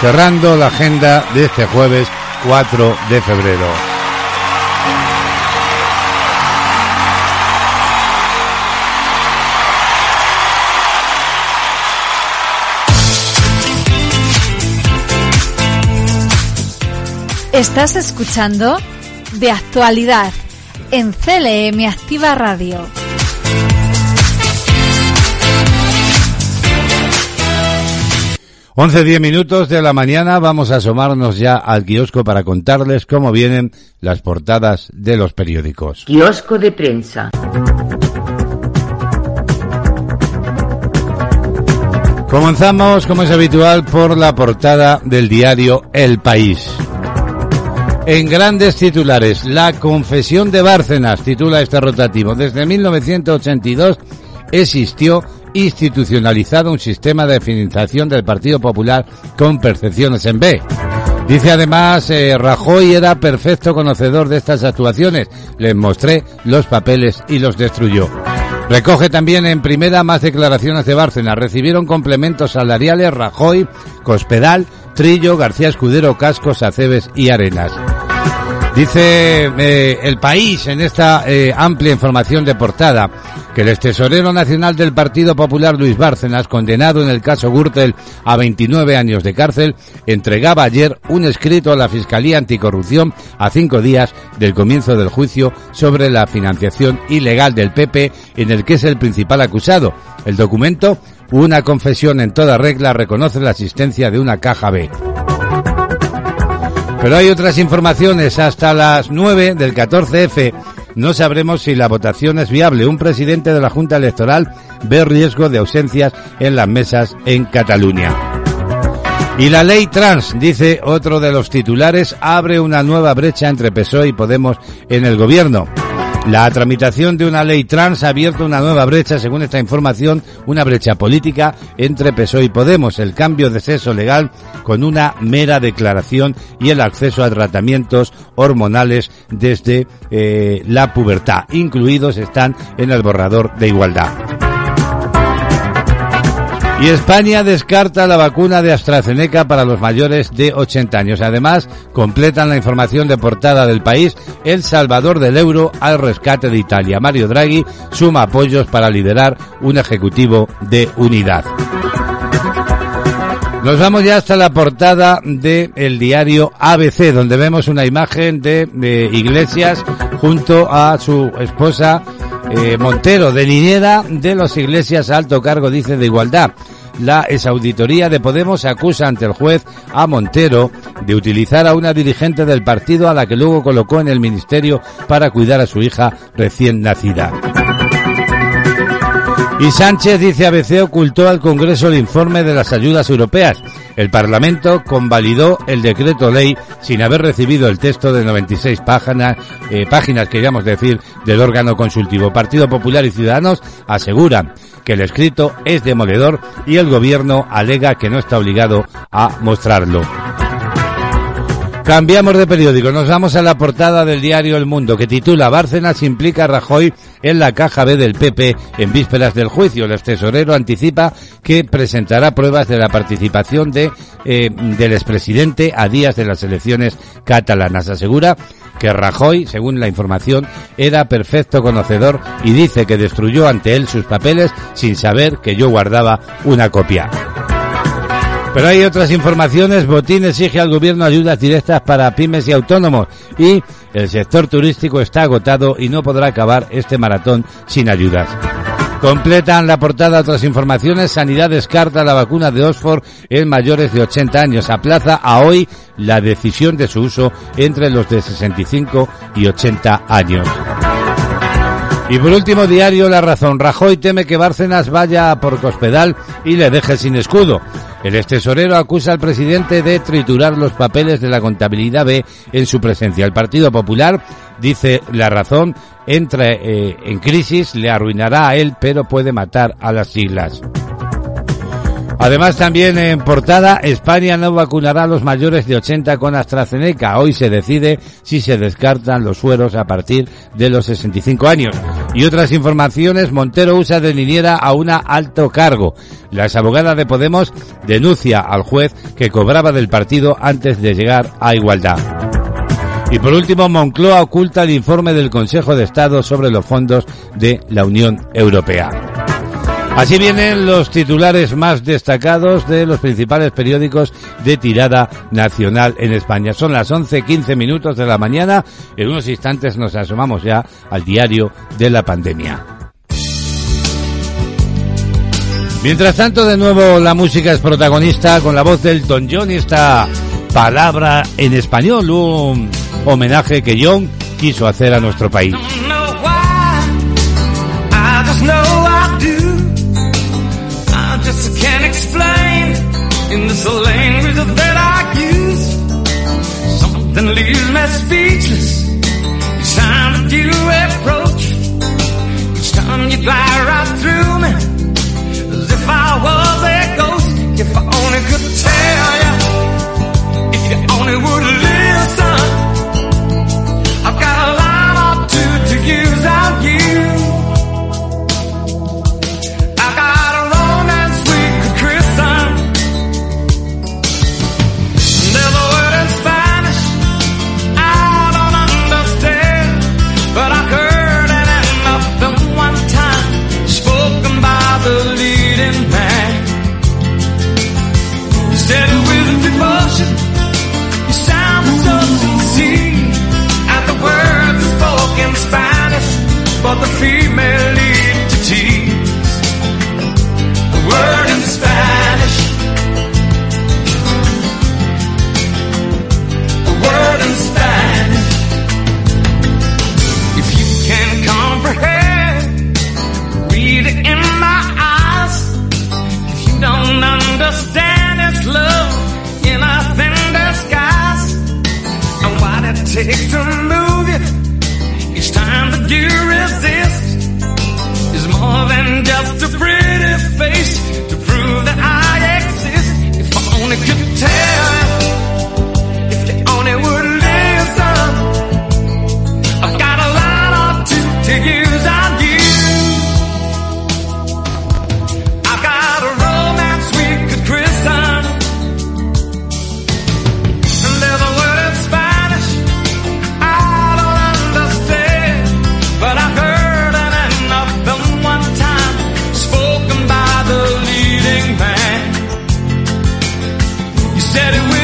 cerrando la agenda de este jueves 4 de febrero. Estás escuchando De Actualidad en CLM Activa Radio. Once diez minutos de la mañana vamos a asomarnos ya al kiosco para contarles cómo vienen las portadas de los periódicos. Kiosco de prensa. Comenzamos, como es habitual, por la portada del diario El País. En grandes titulares, La confesión de Bárcenas titula este rotativo. Desde 1982 existió institucionalizado un sistema de financiación del Partido Popular con percepciones en B. Dice además, eh, Rajoy era perfecto conocedor de estas actuaciones. Les mostré los papeles y los destruyó. Recoge también en primera más declaraciones de Bárcenas. Recibieron complementos salariales Rajoy, Cospedal, Trillo, García Escudero, Cascos, Acebes y Arenas. Dice eh, el país en esta eh, amplia información de portada que el tesorero nacional del Partido Popular Luis Bárcenas, condenado en el caso Gürtel a 29 años de cárcel, entregaba ayer un escrito a la Fiscalía Anticorrupción a cinco días del comienzo del juicio sobre la financiación ilegal del PP en el que es el principal acusado. El documento, una confesión en toda regla, reconoce la existencia de una caja B. Pero hay otras informaciones. Hasta las 9 del 14F no sabremos si la votación es viable. Un presidente de la Junta Electoral ve riesgo de ausencias en las mesas en Cataluña. Y la ley trans, dice otro de los titulares, abre una nueva brecha entre PSOE y Podemos en el gobierno. La tramitación de una ley trans ha abierto una nueva brecha, según esta información, una brecha política entre PSOE y Podemos, el cambio de sexo legal con una mera declaración y el acceso a tratamientos hormonales desde eh, la pubertad, incluidos están en el borrador de igualdad. Y España descarta la vacuna de AstraZeneca para los mayores de 80 años. Además, completan la información de portada del país El Salvador del euro al rescate de Italia. Mario Draghi suma apoyos para liderar un ejecutivo de unidad. Nos vamos ya hasta la portada del diario ABC, donde vemos una imagen de, de Iglesias junto a su esposa eh, Montero, de Lineda de los Iglesias alto cargo, dice, de igualdad. La exauditoría de Podemos acusa ante el juez a Montero de utilizar a una dirigente del partido a la que luego colocó en el ministerio para cuidar a su hija recién nacida. Y Sánchez, dice ABC, ocultó al Congreso el informe de las ayudas europeas. El Parlamento convalidó el decreto ley sin haber recibido el texto de 96 páginas, eh, páginas queríamos decir, del órgano consultivo. Partido Popular y Ciudadanos aseguran que el escrito es demoledor y el gobierno alega que no está obligado a mostrarlo. Cambiamos de periódico, nos vamos a la portada del diario El Mundo que titula Bárcenas implica a Rajoy en la caja B del PP en vísperas del juicio. El tesorero anticipa que presentará pruebas de la participación de, eh, del expresidente a días de las elecciones catalanas. Asegura que Rajoy, según la información, era perfecto conocedor y dice que destruyó ante él sus papeles sin saber que yo guardaba una copia. Pero hay otras informaciones. Botín exige al gobierno ayudas directas para pymes y autónomos. Y el sector turístico está agotado y no podrá acabar este maratón sin ayudas. Completan la portada otras informaciones. Sanidad descarta la vacuna de Oxford en mayores de 80 años. Aplaza a hoy la decisión de su uso entre los de 65 y 80 años. Y por último, diario La Razón. Rajoy teme que Bárcenas vaya por Cospedal y le deje sin escudo. El extesorero acusa al presidente de triturar los papeles de la contabilidad B en su presencia. El Partido Popular, dice La Razón, entra eh, en crisis, le arruinará a él, pero puede matar a las siglas. Además, también en portada, España no vacunará a los mayores de 80 con AstraZeneca. Hoy se decide si se descartan los sueros a partir de los 65 años. Y otras informaciones, Montero usa de niñera a una alto cargo. La exabogada de Podemos denuncia al juez que cobraba del partido antes de llegar a igualdad. Y por último, Moncloa oculta el informe del Consejo de Estado sobre los fondos de la Unión Europea. Así vienen los titulares más destacados de los principales periódicos de tirada nacional en España. Son las 11.15 minutos de la mañana. En unos instantes nos asomamos ya al diario de la pandemia. Mientras tanto, de nuevo la música es protagonista con la voz del Don John y esta palabra en español, un homenaje que John quiso hacer a nuestro país. Something leaves me speechless each time that you approach. Each time you glide right through me as if I was a ghost. If I only could tell you, if you only would listen. I've got a line or two to use out The female to tease A word in Spanish. A word in Spanish. If you can comprehend Read it in my eyes. If you don't understand it's love in a thin disguise. And what it takes to move you Each time that you said it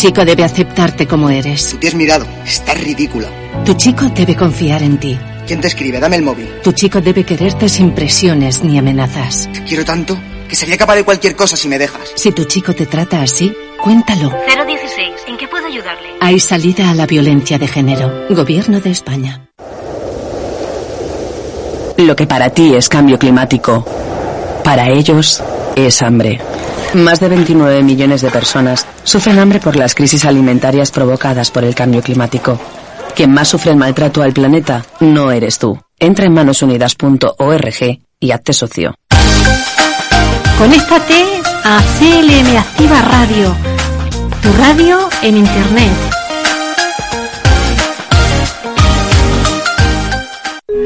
chico debe aceptarte como eres. Te has mirado. Estás ridícula. Tu chico debe confiar en ti. ¿Quién te escribe? Dame el móvil. Tu chico debe quererte sin presiones ni amenazas. Te quiero tanto que sería capaz de cualquier cosa si me dejas. Si tu chico te trata así, cuéntalo. 016. ¿En qué puedo ayudarle? Hay salida a la violencia de género. Gobierno de España. Lo que para ti es cambio climático, para ellos es hambre. Más de 29 millones de personas sufren hambre por las crisis alimentarias provocadas por el cambio climático. Quien más sufre el maltrato al planeta no eres tú. Entra en manosunidas.org y hazte socio. Conéctate a CLM Activa Radio, tu radio en Internet.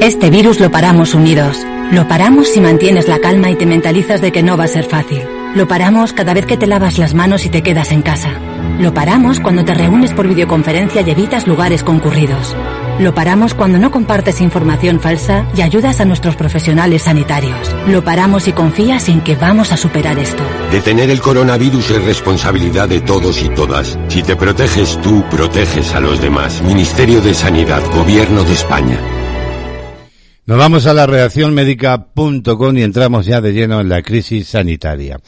Este virus lo paramos unidos. Lo paramos si mantienes la calma y te mentalizas de que no va a ser fácil. Lo paramos cada vez que te lavas las manos y te quedas en casa. Lo paramos cuando te reúnes por videoconferencia y evitas lugares concurridos. Lo paramos cuando no compartes información falsa y ayudas a nuestros profesionales sanitarios. Lo paramos y confías en que vamos a superar esto. Detener el coronavirus es responsabilidad de todos y todas. Si te proteges tú, proteges a los demás. Ministerio de Sanidad, Gobierno de España. Nos vamos a la reacción médica.com y entramos ya de lleno en la crisis sanitaria.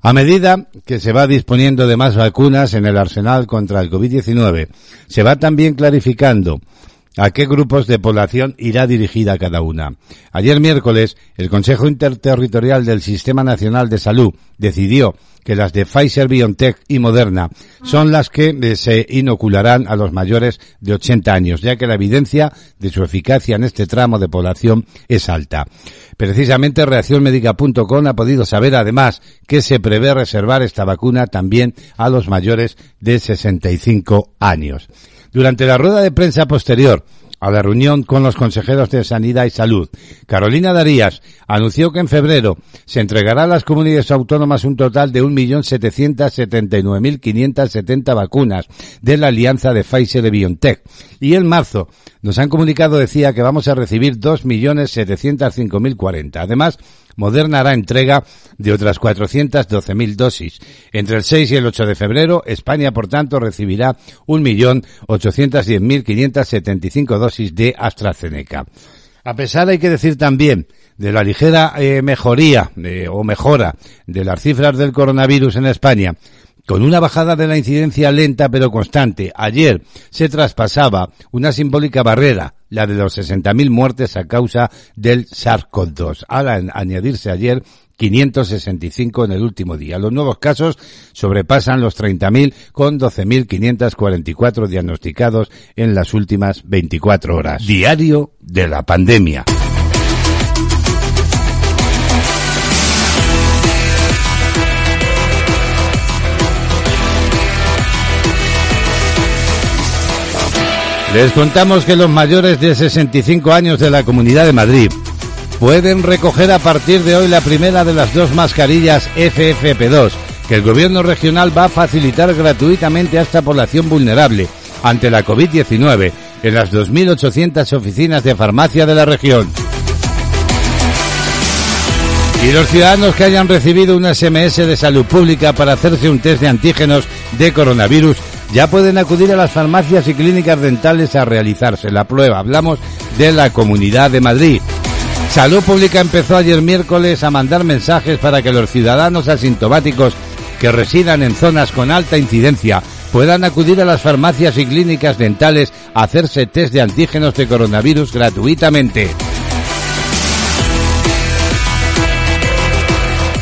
A medida que se va disponiendo de más vacunas en el arsenal contra el COVID-19, se va también clarificando a qué grupos de población irá dirigida cada una. Ayer miércoles, el Consejo Interterritorial del Sistema Nacional de Salud decidió que las de Pfizer, BioNTech y Moderna son las que eh, se inocularán a los mayores de 80 años, ya que la evidencia de su eficacia en este tramo de población es alta. Precisamente reaccionmedica.com ha podido saber además que se prevé reservar esta vacuna también a los mayores de 65 años. Durante la rueda de prensa posterior a la reunión con los consejeros de Sanidad y Salud, Carolina Darías anunció que en febrero se entregará a las comunidades autónomas un total de 1.779.570 vacunas de la alianza de Pfizer de BioNTech. Y en marzo nos han comunicado, decía, que vamos a recibir 2.705.040. Además, Moderna hará entrega de otras 412.000 dosis. Entre el 6 y el 8 de febrero, España, por tanto, recibirá 1.810.575 dosis de AstraZeneca. A pesar, hay que decir también, de la ligera eh, mejoría eh, o mejora de las cifras del coronavirus en España, con una bajada de la incidencia lenta pero constante. Ayer se traspasaba una simbólica barrera, la de los 60.000 muertes a causa del SARS-CoV-2. Al añadirse ayer 565 en el último día. Los nuevos casos sobrepasan los 30.000 con 12.544 diagnosticados en las últimas 24 horas. Diario de la pandemia. Les contamos que los mayores de 65 años de la Comunidad de Madrid pueden recoger a partir de hoy la primera de las dos mascarillas FFP2 que el gobierno regional va a facilitar gratuitamente a esta población vulnerable ante la COVID-19 en las 2.800 oficinas de farmacia de la región. Y los ciudadanos que hayan recibido un SMS de salud pública para hacerse un test de antígenos de coronavirus ya pueden acudir a las farmacias y clínicas dentales a realizarse la prueba. Hablamos de la Comunidad de Madrid. Salud Pública empezó ayer miércoles a mandar mensajes para que los ciudadanos asintomáticos que residan en zonas con alta incidencia puedan acudir a las farmacias y clínicas dentales a hacerse test de antígenos de coronavirus gratuitamente.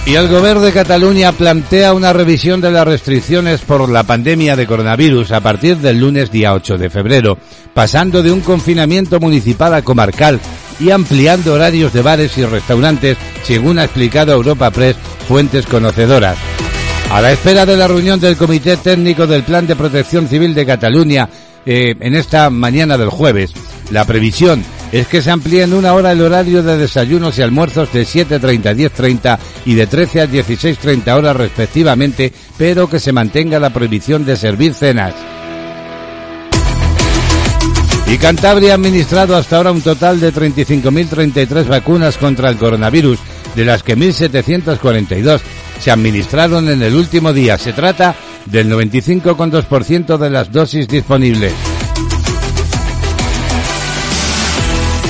Y el Gobierno de Cataluña plantea una revisión de las restricciones por la pandemia de coronavirus a partir del lunes día 8 de febrero, pasando de un confinamiento municipal a comarcal y ampliando horarios de bares y restaurantes, según ha explicado Europa Press fuentes conocedoras. A la espera de la reunión del Comité Técnico del Plan de Protección Civil de Cataluña eh, en esta mañana del jueves, la previsión es que se amplíe en una hora el horario de desayunos y almuerzos de 7.30 a 10.30 y de 13 a 16.30 horas respectivamente, pero que se mantenga la prohibición de servir cenas. Y Cantabria ha administrado hasta ahora un total de 35.033 vacunas contra el coronavirus, de las que 1.742 se administraron en el último día. Se trata del 95,2% de las dosis disponibles.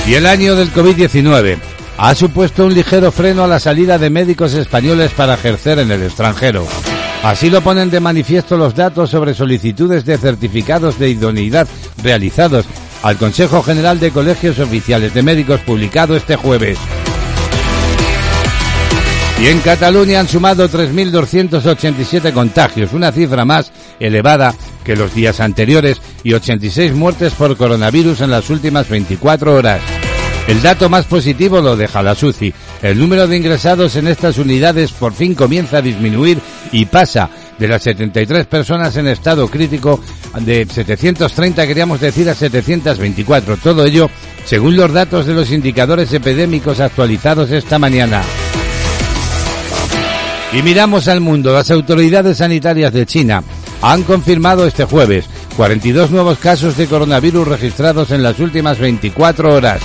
Y el año del COVID-19 ha supuesto un ligero freno a la salida de médicos españoles para ejercer en el extranjero. Así lo ponen de manifiesto los datos sobre solicitudes de certificados de idoneidad realizados al Consejo General de Colegios Oficiales de Médicos publicado este jueves. Y en Cataluña han sumado 3.287 contagios, una cifra más elevada que los días anteriores y 86 muertes por coronavirus en las últimas 24 horas. El dato más positivo lo deja la SUCI. El número de ingresados en estas unidades por fin comienza a disminuir y pasa de las 73 personas en estado crítico de 730, queríamos decir, a 724. Todo ello según los datos de los indicadores epidémicos actualizados esta mañana. Y miramos al mundo. Las autoridades sanitarias de China han confirmado este jueves 42 nuevos casos de coronavirus registrados en las últimas 24 horas.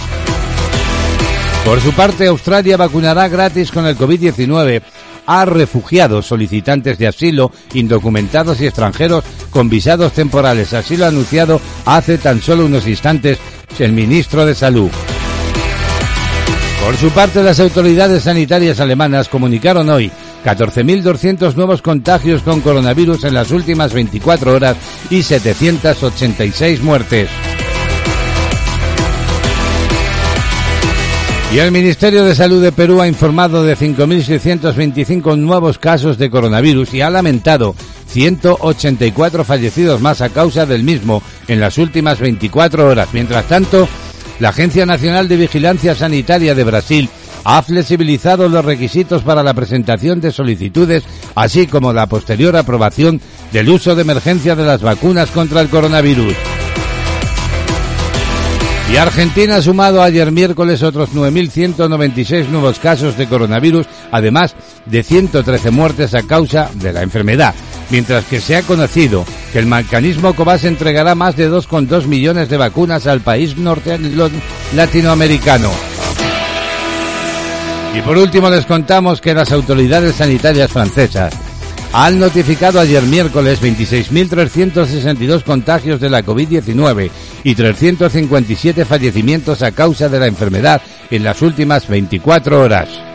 Por su parte, Australia vacunará gratis con el COVID-19 a refugiados, solicitantes de asilo, indocumentados y extranjeros con visados temporales. Así lo ha anunciado hace tan solo unos instantes el ministro de Salud. Por su parte, las autoridades sanitarias alemanas comunicaron hoy 14.200 nuevos contagios con coronavirus en las últimas 24 horas y 786 muertes. Y el Ministerio de Salud de Perú ha informado de 5.625 nuevos casos de coronavirus y ha lamentado 184 fallecidos más a causa del mismo en las últimas 24 horas. Mientras tanto, la Agencia Nacional de Vigilancia Sanitaria de Brasil ha flexibilizado los requisitos para la presentación de solicitudes, así como la posterior aprobación del uso de emergencia de las vacunas contra el coronavirus. Y Argentina ha sumado ayer miércoles otros 9.196 nuevos casos de coronavirus, además de 113 muertes a causa de la enfermedad, mientras que se ha conocido que el mecanismo COVAX entregará más de 2,2 millones de vacunas al país norte latinoamericano. Y por último les contamos que las autoridades sanitarias francesas han notificado ayer miércoles 26.362 contagios de la COVID-19 y 357 fallecimientos a causa de la enfermedad en las últimas 24 horas.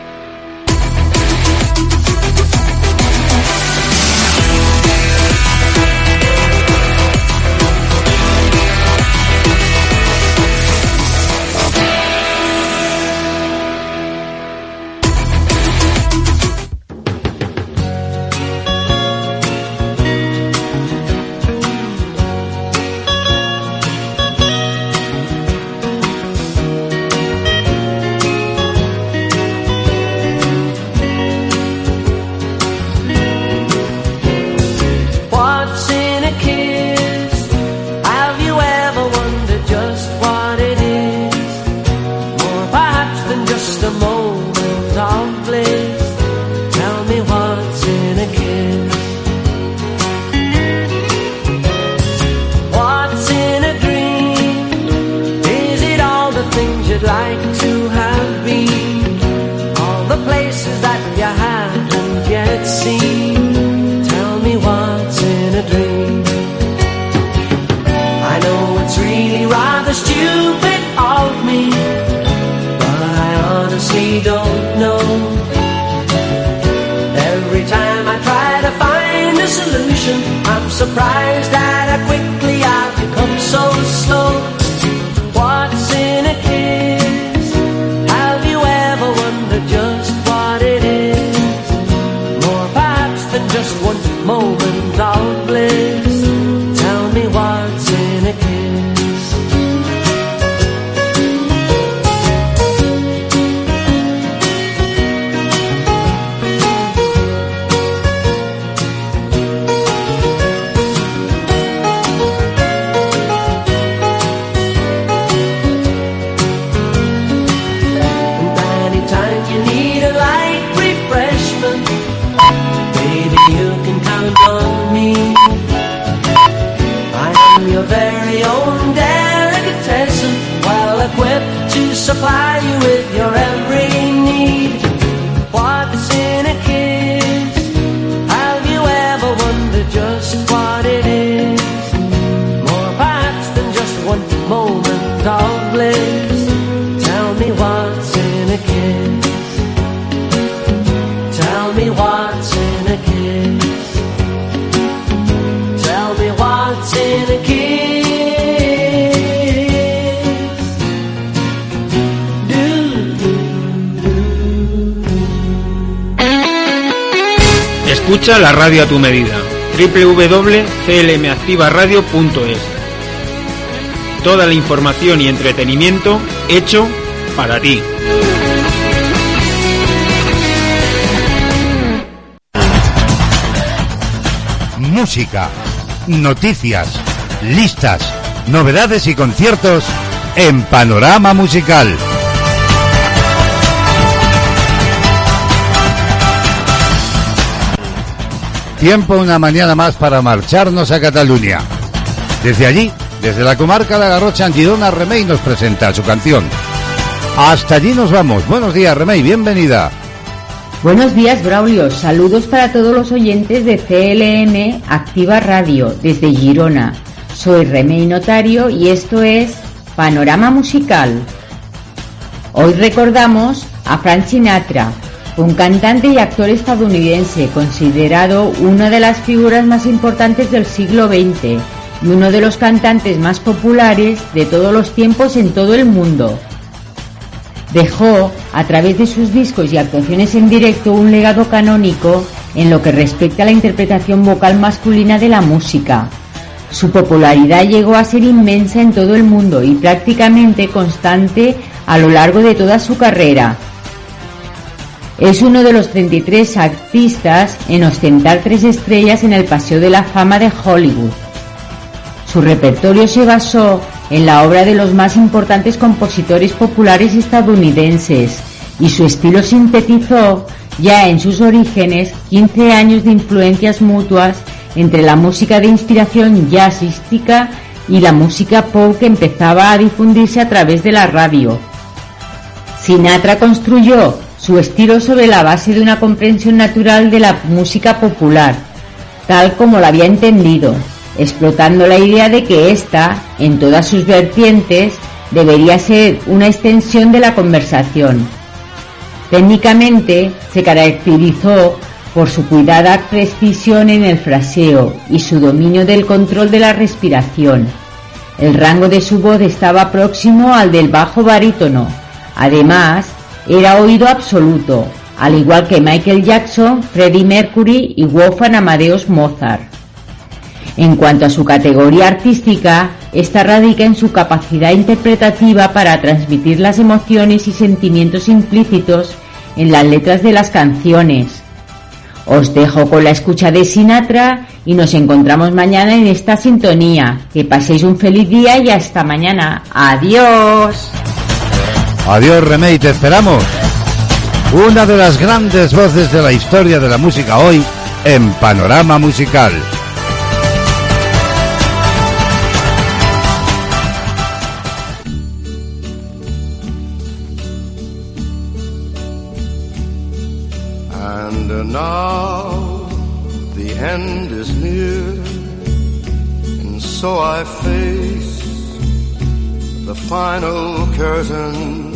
La radio a tu medida. www.clmactivaradio.es Toda la información y entretenimiento hecho para ti. Música, noticias, listas, novedades y conciertos en Panorama Musical. Tiempo una mañana más para marcharnos a Cataluña. Desde allí, desde la comarca la Garrocha Antidona, Remey nos presenta su canción. Hasta allí nos vamos. Buenos días, Remey, bienvenida. Buenos días, Braulio. Saludos para todos los oyentes de CLM Activa Radio desde Girona. Soy Remey Notario y esto es Panorama Musical. Hoy recordamos a Frank Sinatra, un cantante y actor estadounidense considerado una de las figuras más importantes del siglo XX y uno de los cantantes más populares de todos los tiempos en todo el mundo. Dejó, a través de sus discos y actuaciones en directo, un legado canónico en lo que respecta a la interpretación vocal masculina de la música. Su popularidad llegó a ser inmensa en todo el mundo y prácticamente constante a lo largo de toda su carrera. Es uno de los 33 artistas en ostentar tres estrellas en el Paseo de la Fama de Hollywood. Su repertorio se basó en la obra de los más importantes compositores populares estadounidenses y su estilo sintetizó ya en sus orígenes 15 años de influencias mutuas entre la música de inspiración jazzística y la música pop que empezaba a difundirse a través de la radio. Sinatra construyó su estilo sobre la base de una comprensión natural de la música popular, tal como la había entendido, explotando la idea de que ésta, en todas sus vertientes, debería ser una extensión de la conversación. Técnicamente se caracterizó por su cuidada precisión en el fraseo y su dominio del control de la respiración. El rango de su voz estaba próximo al del bajo barítono. Además, era oído absoluto, al igual que Michael Jackson, Freddie Mercury y Wolfgang Amadeus Mozart. En cuanto a su categoría artística, esta radica en su capacidad interpretativa para transmitir las emociones y sentimientos implícitos en las letras de las canciones. Os dejo con la escucha de Sinatra y nos encontramos mañana en esta sintonía. Que paséis un feliz día y hasta mañana. Adiós. Adiós, Remey, te esperamos. Una de las grandes voces de la historia de la música hoy en Panorama Musical. And now the end is near, and so I face the final curtain.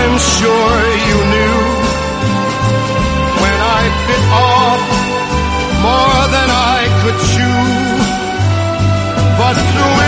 I'm sure you knew when I bit off more than I could chew. But through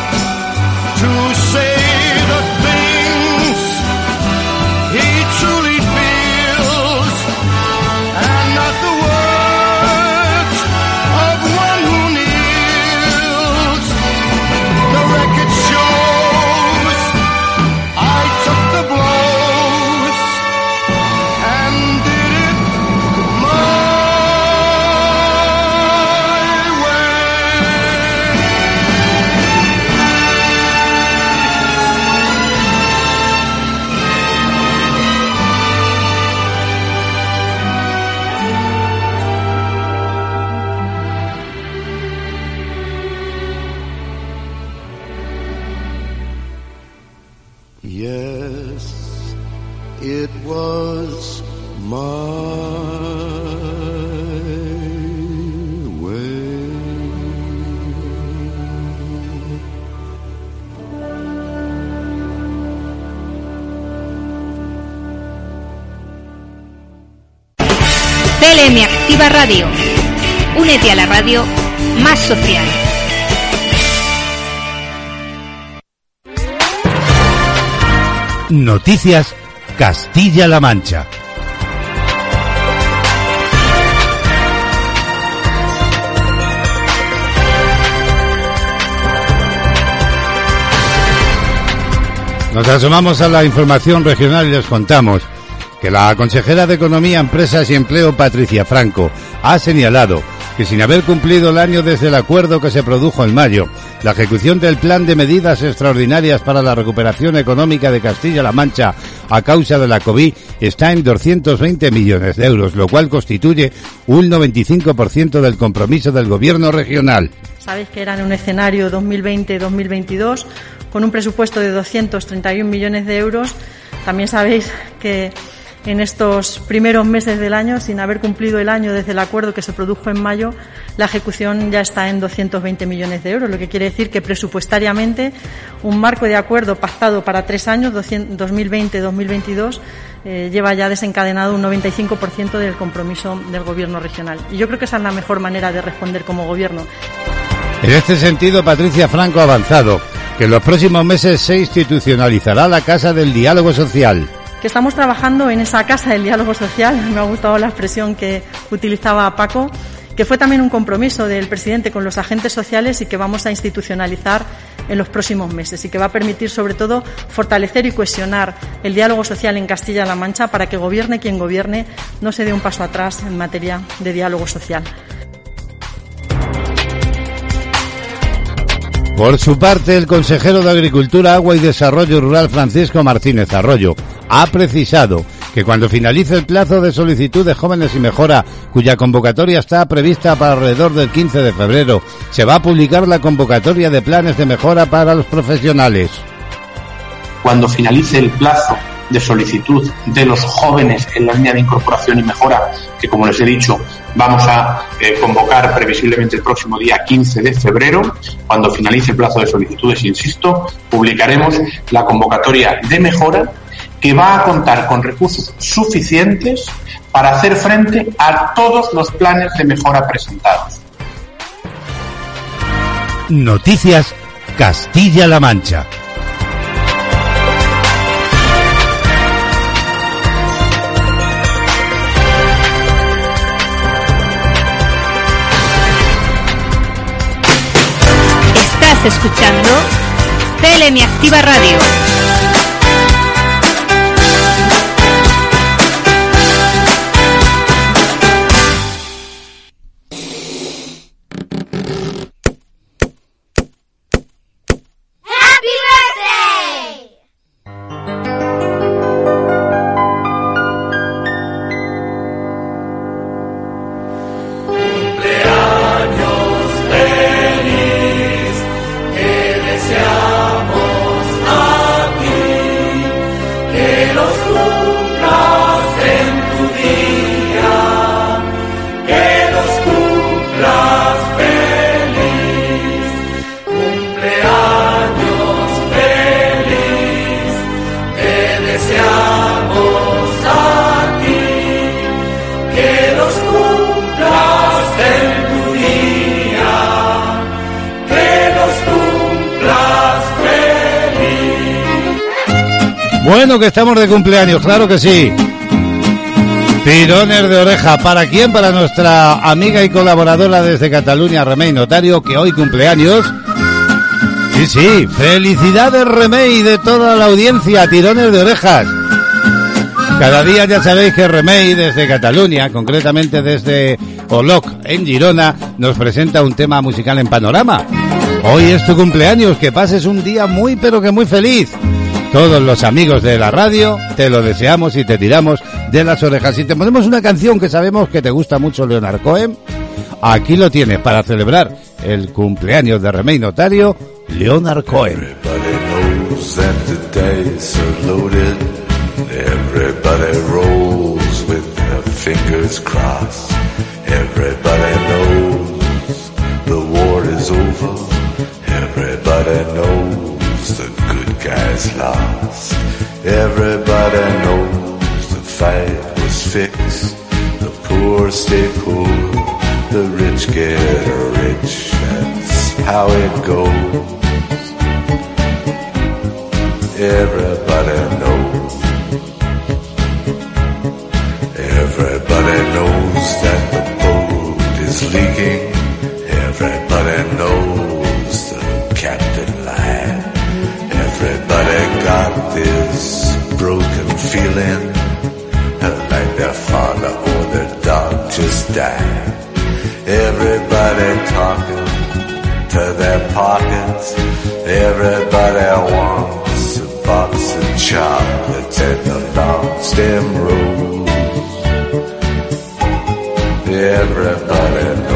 más social. Noticias Castilla-La Mancha. Nos asomamos a la información regional y les contamos que la consejera de Economía, Empresas y Empleo, Patricia Franco, ha señalado que sin haber cumplido el año desde el acuerdo que se produjo en mayo, la ejecución del plan de medidas extraordinarias para la recuperación económica de Castilla-La Mancha a causa de la COVID está en 220 millones de euros, lo cual constituye un 95% del compromiso del gobierno regional. Sabéis que era en un escenario 2020-2022 con un presupuesto de 231 millones de euros. También sabéis que en estos primeros meses del año, sin haber cumplido el año desde el acuerdo que se produjo en mayo, la ejecución ya está en 220 millones de euros, lo que quiere decir que presupuestariamente un marco de acuerdo pactado para tres años, 2020-2022, eh, lleva ya desencadenado un 95% del compromiso del Gobierno regional. Y yo creo que esa es la mejor manera de responder como Gobierno. En este sentido, Patricia Franco ha avanzado que en los próximos meses se institucionalizará la Casa del Diálogo Social. Que estamos trabajando en esa casa del diálogo social, me ha gustado la expresión que utilizaba Paco, que fue también un compromiso del presidente con los agentes sociales y que vamos a institucionalizar en los próximos meses y que va a permitir sobre todo fortalecer y cohesionar el diálogo social en Castilla-La Mancha para que gobierne quien gobierne no se dé un paso atrás en materia de diálogo social. Por su parte, el consejero de Agricultura, Agua y Desarrollo Rural, Francisco Martínez Arroyo, ha precisado que cuando finalice el plazo de solicitud de jóvenes y mejora, cuya convocatoria está prevista para alrededor del 15 de febrero, se va a publicar la convocatoria de planes de mejora para los profesionales. Cuando finalice el plazo de solicitud de los jóvenes en la línea de incorporación y mejora, que como les he dicho, vamos a eh, convocar previsiblemente el próximo día 15 de febrero. Cuando finalice el plazo de solicitudes, insisto, publicaremos la convocatoria de mejora que va a contar con recursos suficientes para hacer frente a todos los planes de mejora presentados. Noticias Castilla-La Mancha. Escuchando CLM Activa Radio. Que estamos de cumpleaños, claro que sí. Tirones de oreja. ¿Para quién? Para nuestra amiga y colaboradora desde Cataluña, Remey Notario, que hoy cumpleaños. Sí, sí, felicidades Remey de toda la audiencia, tirones de orejas. Cada día ya sabéis que Remey desde Cataluña, concretamente desde Oloc en Girona, nos presenta un tema musical en panorama. Hoy es tu cumpleaños, que pases un día muy pero que muy feliz. Todos los amigos de la radio te lo deseamos y te tiramos de las orejas. Y te ponemos una canción que sabemos que te gusta mucho, Leonard Cohen. Aquí lo tienes para celebrar el cumpleaños de Remey Notario, Leonard Cohen. Everybody knows guys lost. Everybody knows the fight was fixed. The poor stay poor. The rich get rich. That's how it goes. Everybody knows. Everybody knows that died. Everybody talking to their pockets. Everybody wants a box of chocolates and a long stem rose. Everybody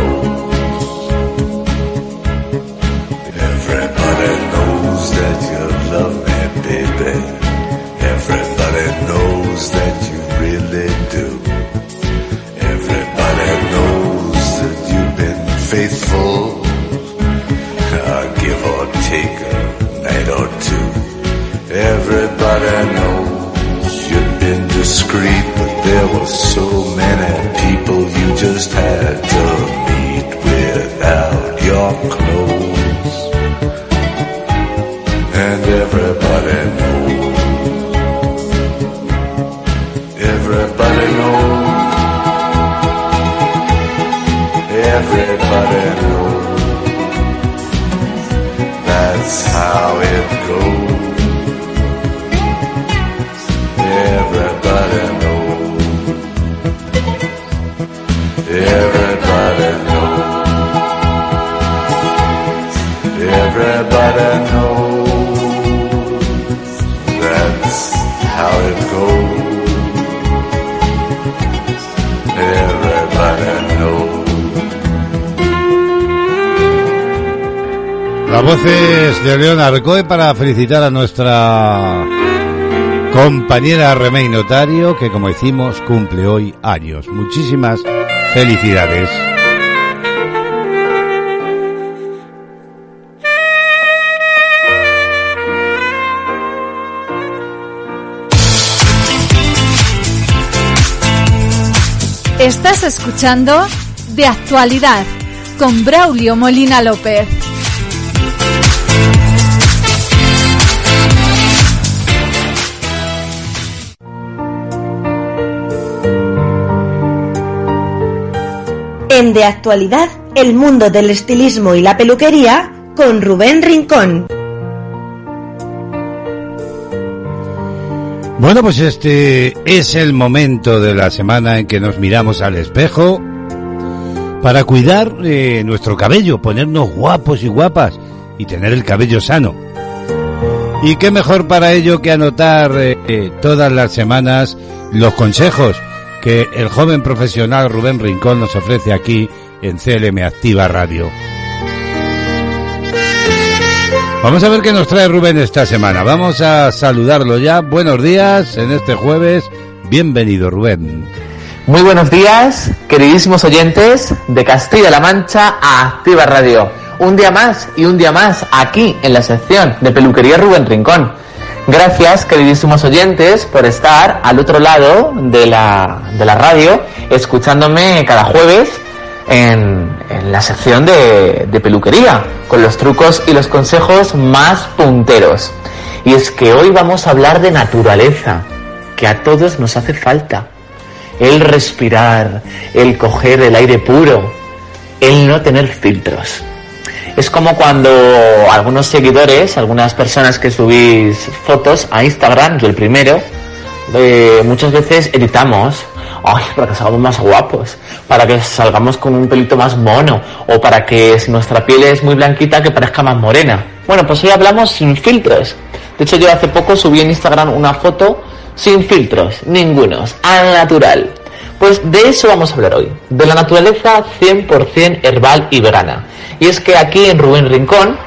so many people you just had to meet without your clothes. And everybody knows. Everybody knows. Everybody knows. That's how it goes. Las voces de Leonard Cohen para felicitar a nuestra compañera Remey Notario, que como decimos cumple hoy años. Muchísimas felicidades. Estás escuchando De Actualidad con Braulio Molina López. En De Actualidad, el mundo del estilismo y la peluquería con Rubén Rincón. Bueno, pues este es el momento de la semana en que nos miramos al espejo para cuidar eh, nuestro cabello, ponernos guapos y guapas y tener el cabello sano. Y qué mejor para ello que anotar eh, eh, todas las semanas los consejos que el joven profesional Rubén Rincón nos ofrece aquí en CLM Activa Radio. Vamos a ver qué nos trae Rubén esta semana. Vamos a saludarlo ya. Buenos días en este jueves. Bienvenido, Rubén. Muy buenos días, queridísimos oyentes de Castilla-La Mancha a Activa Radio. Un día más y un día más aquí en la sección de Peluquería Rubén Rincón. Gracias, queridísimos oyentes, por estar al otro lado de la, de la radio, escuchándome cada jueves en, en la sección de, de peluquería, con los trucos y los consejos más punteros. Y es que hoy vamos a hablar de naturaleza, que a todos nos hace falta. El respirar, el coger el aire puro, el no tener filtros. Es como cuando algunos seguidores, algunas personas que subís fotos a Instagram, yo el primero, eh, muchas veces editamos ay, para que salgamos más guapos, para que salgamos con un pelito más mono, o para que si nuestra piel es muy blanquita que parezca más morena. Bueno, pues hoy hablamos sin filtros. De hecho, yo hace poco subí en Instagram una foto sin filtros, ningunos, al natural. Pues de eso vamos a hablar hoy, de la naturaleza 100% herbal y vegana. Y es que aquí en Rubén Rincón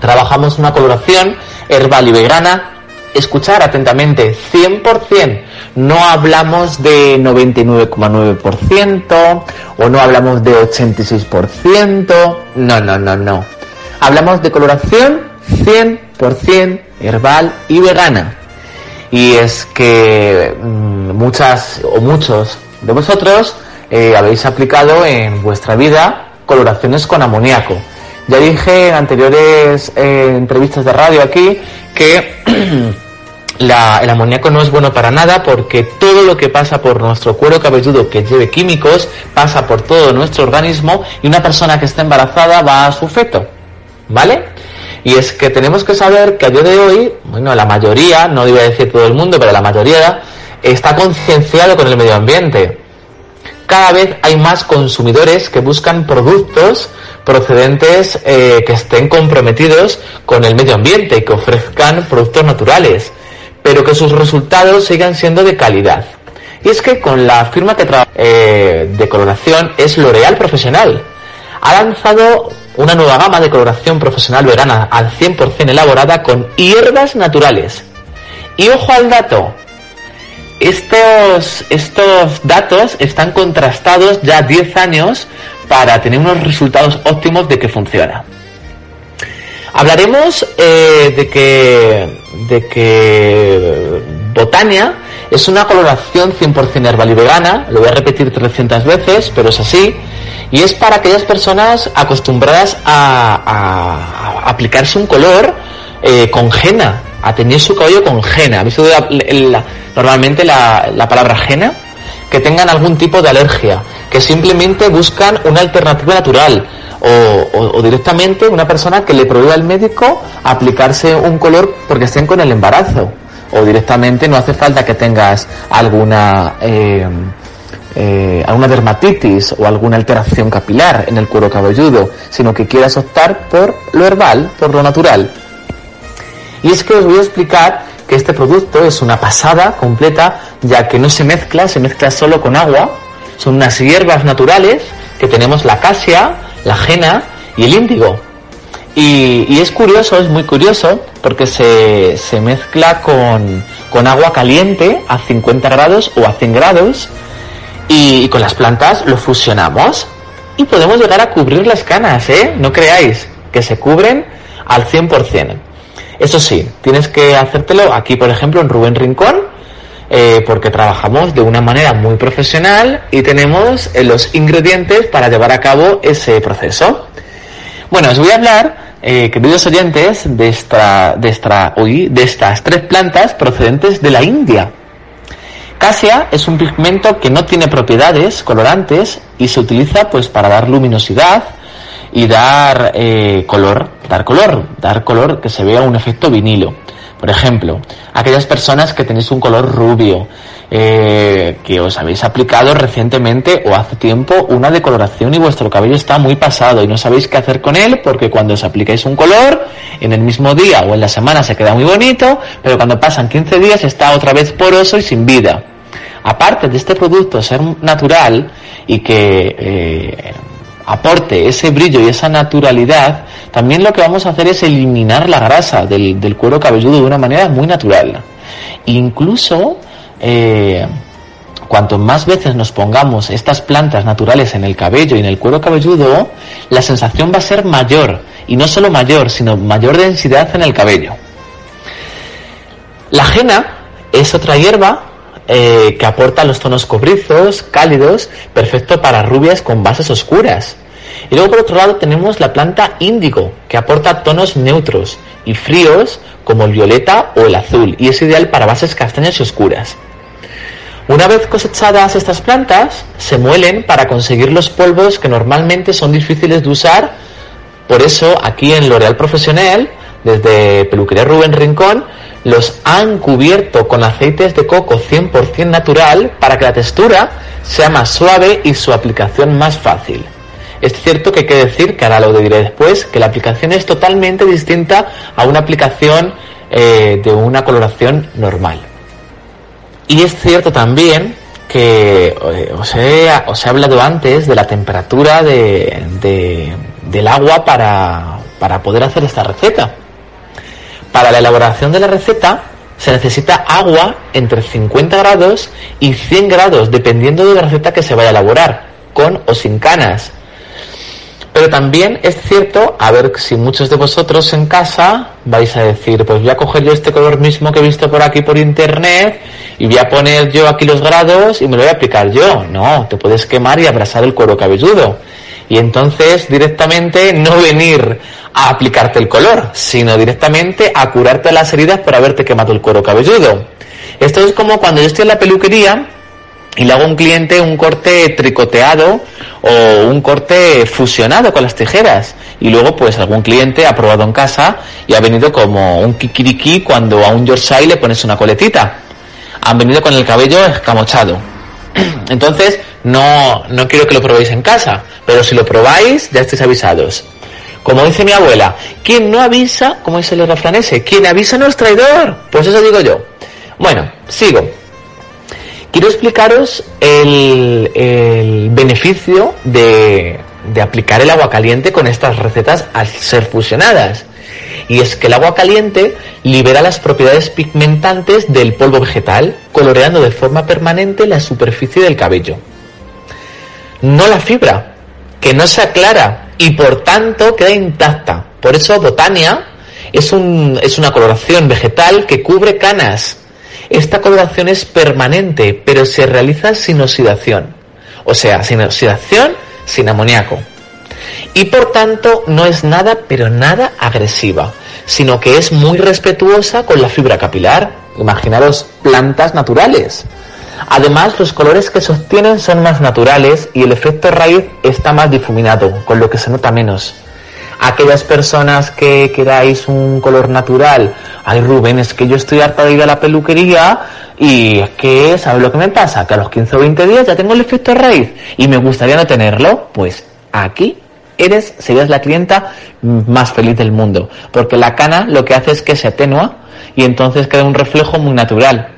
trabajamos una coloración herbal y vegana escuchar atentamente, 100%. No hablamos de 99,9% o no hablamos de 86%. No, no, no, no. Hablamos de coloración 100% herbal y vegana. Y es que mm, muchas o muchos de vosotros eh, habéis aplicado en vuestra vida coloraciones con amoníaco. Ya dije en anteriores eh, entrevistas de radio aquí que el amoníaco no es bueno para nada porque todo lo que pasa por nuestro cuero cabelludo que lleve químicos pasa por todo nuestro organismo y una persona que está embarazada va a su feto. ¿Vale? Y es que tenemos que saber que a día de hoy, bueno, la mayoría, no iba a decir todo el mundo, pero la mayoría está concienciado con el medio ambiente cada vez hay más consumidores que buscan productos procedentes eh, que estén comprometidos con el medio ambiente que ofrezcan productos naturales, pero que sus resultados sigan siendo de calidad. Y es que con la firma que trabaja eh, de coloración es L'Oreal Profesional. Ha lanzado una nueva gama de coloración profesional vegana al 100% elaborada con hierbas naturales. Y ojo al dato, estos, estos datos están contrastados ya 10 años para tener unos resultados óptimos de que funciona. Hablaremos eh, de que de que Botania es una coloración 100% herbal y vegana, lo voy a repetir 300 veces, pero es así, y es para aquellas personas acostumbradas a, aplicarse un color eh, con a su cabello con henna. ¿Habéis oído normalmente la, la palabra henna? Que tengan algún tipo de alergia, que simplemente buscan una alternativa natural o, o- o directamente una persona que le prohíba al médico aplicarse un color porque estén con el embarazo o directamente no hace falta que tengas alguna eh, eh, alguna dermatitis o alguna alteración capilar en el cuero cabelludo, sino que quieras optar por lo herbal, por lo natural. Y es que os voy a explicar que este producto es una pasada completa, ya que no se mezcla, se mezcla solo con agua. Son unas hierbas naturales que tenemos la acacia, la jena y el índigo. Y, y es curioso, es muy curioso, porque se, se mezcla con, con agua caliente a 50 grados o a 100 grados y, y con las plantas lo fusionamos y podemos llegar a cubrir las canas, ¿eh? No creáis que se cubren al 100%. Eso sí, tienes que hacértelo aquí, por ejemplo, en Rubén Rincón, eh, porque trabajamos de una manera muy profesional y tenemos eh, los ingredientes para llevar a cabo ese proceso. Bueno, os voy a hablar, eh, queridos oyentes, de, esta, de, esta, de estas tres plantas procedentes de la India. Casia es un pigmento que no tiene propiedades colorantes y se utiliza pues para dar luminosidad y dar eh, color, dar color, dar color que se vea un efecto vinilo. Por ejemplo, aquellas personas que tenéis un color rubio, eh, que os habéis aplicado recientemente o hace tiempo una decoloración y vuestro cabello está muy pasado y no sabéis qué hacer con él porque cuando os aplicáis un color en el mismo día o en la semana se queda muy bonito, pero cuando pasan 15 días está otra vez poroso y sin vida. Aparte de este producto ser natural y que eh, aporte ese brillo y esa naturalidad, también lo que vamos a hacer es eliminar la grasa del, cuero cabelludo de una manera muy natural. Incluso, eh, cuanto más veces nos pongamos estas plantas naturales en el cabello y en el cuero cabelludo, la sensación va a ser mayor. Y no solo mayor, sino mayor densidad en el cabello. La jena es otra hierba eh, que aporta los tonos cobrizos, cálidos, perfecto para rubias con bases oscuras. Y luego por otro lado tenemos la planta índigo, que aporta tonos neutros y fríos como el violeta o el azul y es ideal para bases castañas y oscuras. Una vez cosechadas estas plantas, se muelen para conseguir los polvos que normalmente son difíciles de usar. Por eso, aquí en L'Oreal Profesional, desde Peluquería Rubén Rincón, los han cubierto con aceites de coco 100% natural para que la textura sea más suave y su aplicación más fácil. Es cierto que hay que decir, que ahora lo diré después, que la aplicación es totalmente distinta a una aplicación eh, de una coloración normal. Y es cierto también que eh, os, he, hablado antes de la temperatura de- del agua para, para poder hacer esta receta. Para la elaboración de la receta se necesita agua entre 50 grados y 100 grados, dependiendo de la receta que se vaya a elaborar, con o sin canas. Pero también es cierto, a ver si muchos de vosotros en casa vais a decir, pues voy a coger yo este color mismo que he visto por aquí por internet y voy a poner yo aquí los grados y me lo voy a aplicar yo. No, te puedes quemar y abrasar el cuero cabelludo. Y entonces directamente no venir a aplicarte el color, sino directamente a curarte las heridas por haberte quemado el cuero cabelludo. Esto es como cuando yo estoy en la peluquería y le hago un cliente un corte tricoteado o un corte fusionado con las tijeras. Y luego pues algún cliente ha probado en casa y ha venido como un kikiriki cuando a un Yorkshire le pones una coletita. Han venido con el cabello escamochado. Entonces no, no quiero que lo probéis en casa pero si lo probáis ya estáis avisados. Como dice mi abuela quien no avisa como dice el refrán ese quien avisa no es traidor pues eso digo yo. Bueno sigo quiero explicaros el, el beneficio de, de aplicar el agua caliente con estas recetas al ser fusionadas. Y es que el agua caliente libera las propiedades pigmentantes del polvo vegetal, coloreando de forma permanente la superficie del cabello. No la fibra, que no se aclara y por tanto queda intacta. Por eso Botania es, un, es una coloración vegetal que cubre canas, esta coloración es permanente, pero se realiza sin oxidación. O sea, sin oxidación, sin amoníaco. Y por tanto no es nada, pero nada agresiva, sino que es muy respetuosa con la fibra capilar. Imaginaros plantas naturales. Además, los colores que sostienen son más naturales y el efecto raíz está más difuminado, con lo que se nota menos aquellas personas que queráis un color natural, ay Rubén, es que yo estoy harta de ir a la peluquería y es que, ¿sabes lo que me pasa? Que a los 15 o 20 días ya tengo el efecto raíz y me gustaría no tenerlo, pues aquí eres, serías la clienta más feliz del mundo, porque la cana lo que hace es que se atenúa y entonces queda un reflejo muy natural.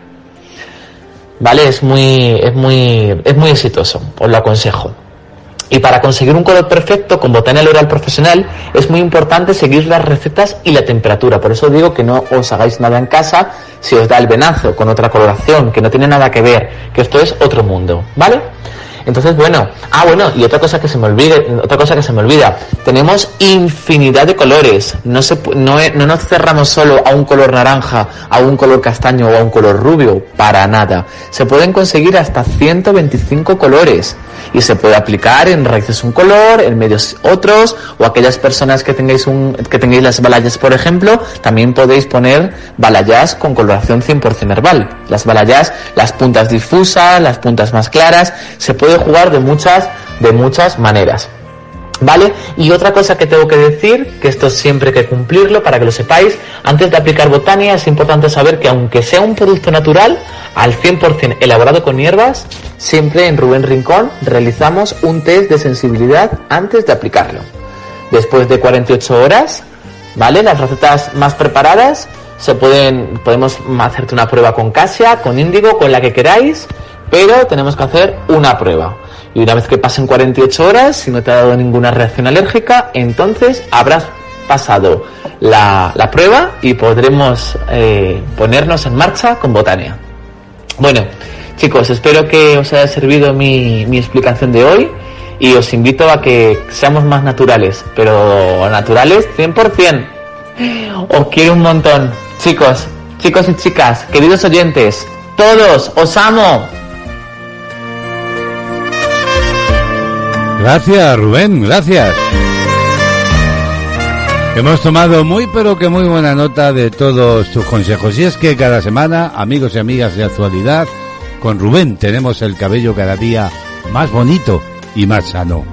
¿Vale? Es muy, es muy, es muy exitoso, os lo aconsejo. Y para conseguir un color perfecto con botania oral profesional es muy importante seguir las recetas y la temperatura. Por eso digo que no os hagáis nada en casa si os da el venazo con otra coloración, que no tiene nada que ver, que esto es otro mundo, ¿vale? Entonces, bueno, ah, bueno, y otra cosa que se me olvide, otra cosa que se me olvida, tenemos infinidad de colores, no, se, no, no nos cerramos solo a un color naranja, a un color castaño o a un color rubio, para nada. Se pueden conseguir hasta 125 colores y se puede aplicar en raíces un color, en medios otros, o aquellas personas que tengáis un, que tengáis las balayas, por ejemplo, también podéis poner balayas con coloración 100% herbal. Las balayas, las puntas difusas, las puntas más claras, se jugar de muchas, de muchas maneras. ¿Vale? Y otra cosa que tengo que decir, que esto siempre hay que cumplirlo para que lo sepáis, antes de aplicar botania es importante saber que aunque sea un producto natural, al 100% elaborado con hierbas, siempre en Rubén Rincón realizamos un test de sensibilidad antes de aplicarlo. Después de 48 horas, ¿vale? Las recetas más preparadas se pueden, podemos hacerte una prueba con casia, con índigo, con la que queráis, pero tenemos que hacer una prueba. Y una vez que pasen 48 horas, si no te ha dado ninguna reacción alérgica, entonces habrás pasado la, la prueba y podremos eh, ponernos en marcha con Botania. Bueno, chicos, espero que os haya servido mi, mi explicación de hoy y os invito a que seamos más naturales, pero naturales 100%. Os quiero un montón. Chicos, chicos y chicas, queridos oyentes, todos, os amo. Gracias, Rubén, gracias. Hemos tomado muy pero que muy buena nota de todos tus consejos. Y es que cada semana, amigos y amigas de actualidad, con Rubén tenemos el cabello cada día más bonito y más sano.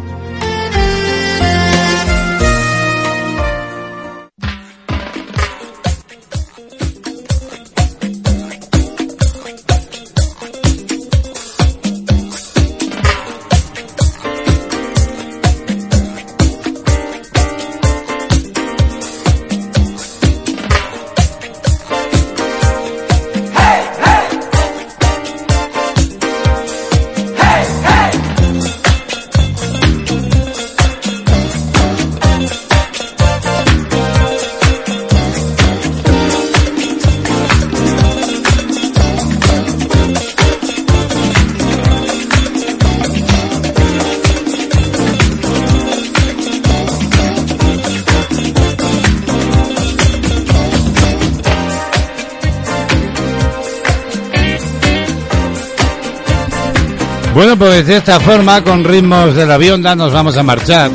Bueno, pues de esta forma, con ritmos de la bionda, nos vamos a marchar.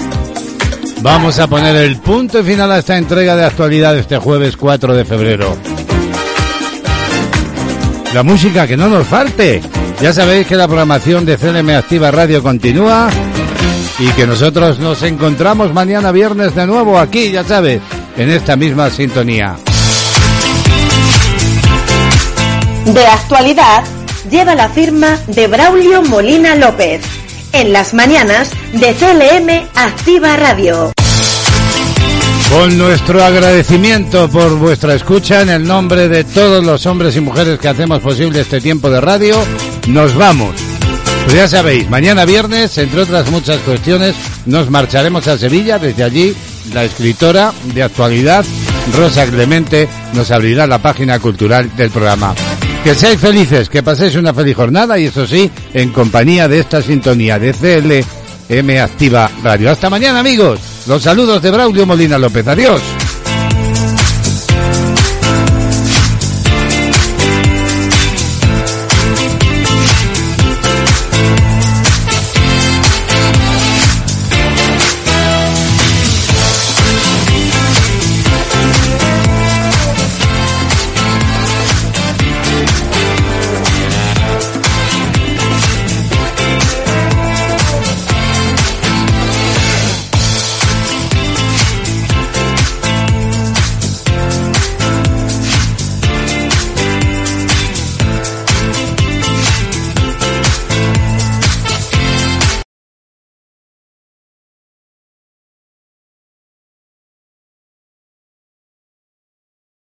Vamos a poner el punto final a esta entrega de actualidad este jueves 4 de febrero. La música que no nos falte. Ya sabéis que la programación de CLM Activa Radio continúa y que nosotros nos encontramos mañana viernes de nuevo aquí, ya sabes, en esta misma sintonía. De actualidad lleva la firma de Braulio Molina López. En las mañanas de CLM Activa Radio. Con nuestro agradecimiento por vuestra escucha en el nombre de todos los hombres y mujeres que hacemos posible este tiempo de radio, nos vamos. Pues ya sabéis, mañana viernes, entre otras muchas cuestiones, nos marcharemos a Sevilla. Desde allí, la escritora de actualidad, Rosa Clemente, nos abrirá la página cultural del programa. Que seáis felices, que paséis una feliz jornada y eso sí, en compañía de esta sintonía de CLM Activa Radio. Hasta mañana amigos. Los saludos de Braulio Molina López. Adiós.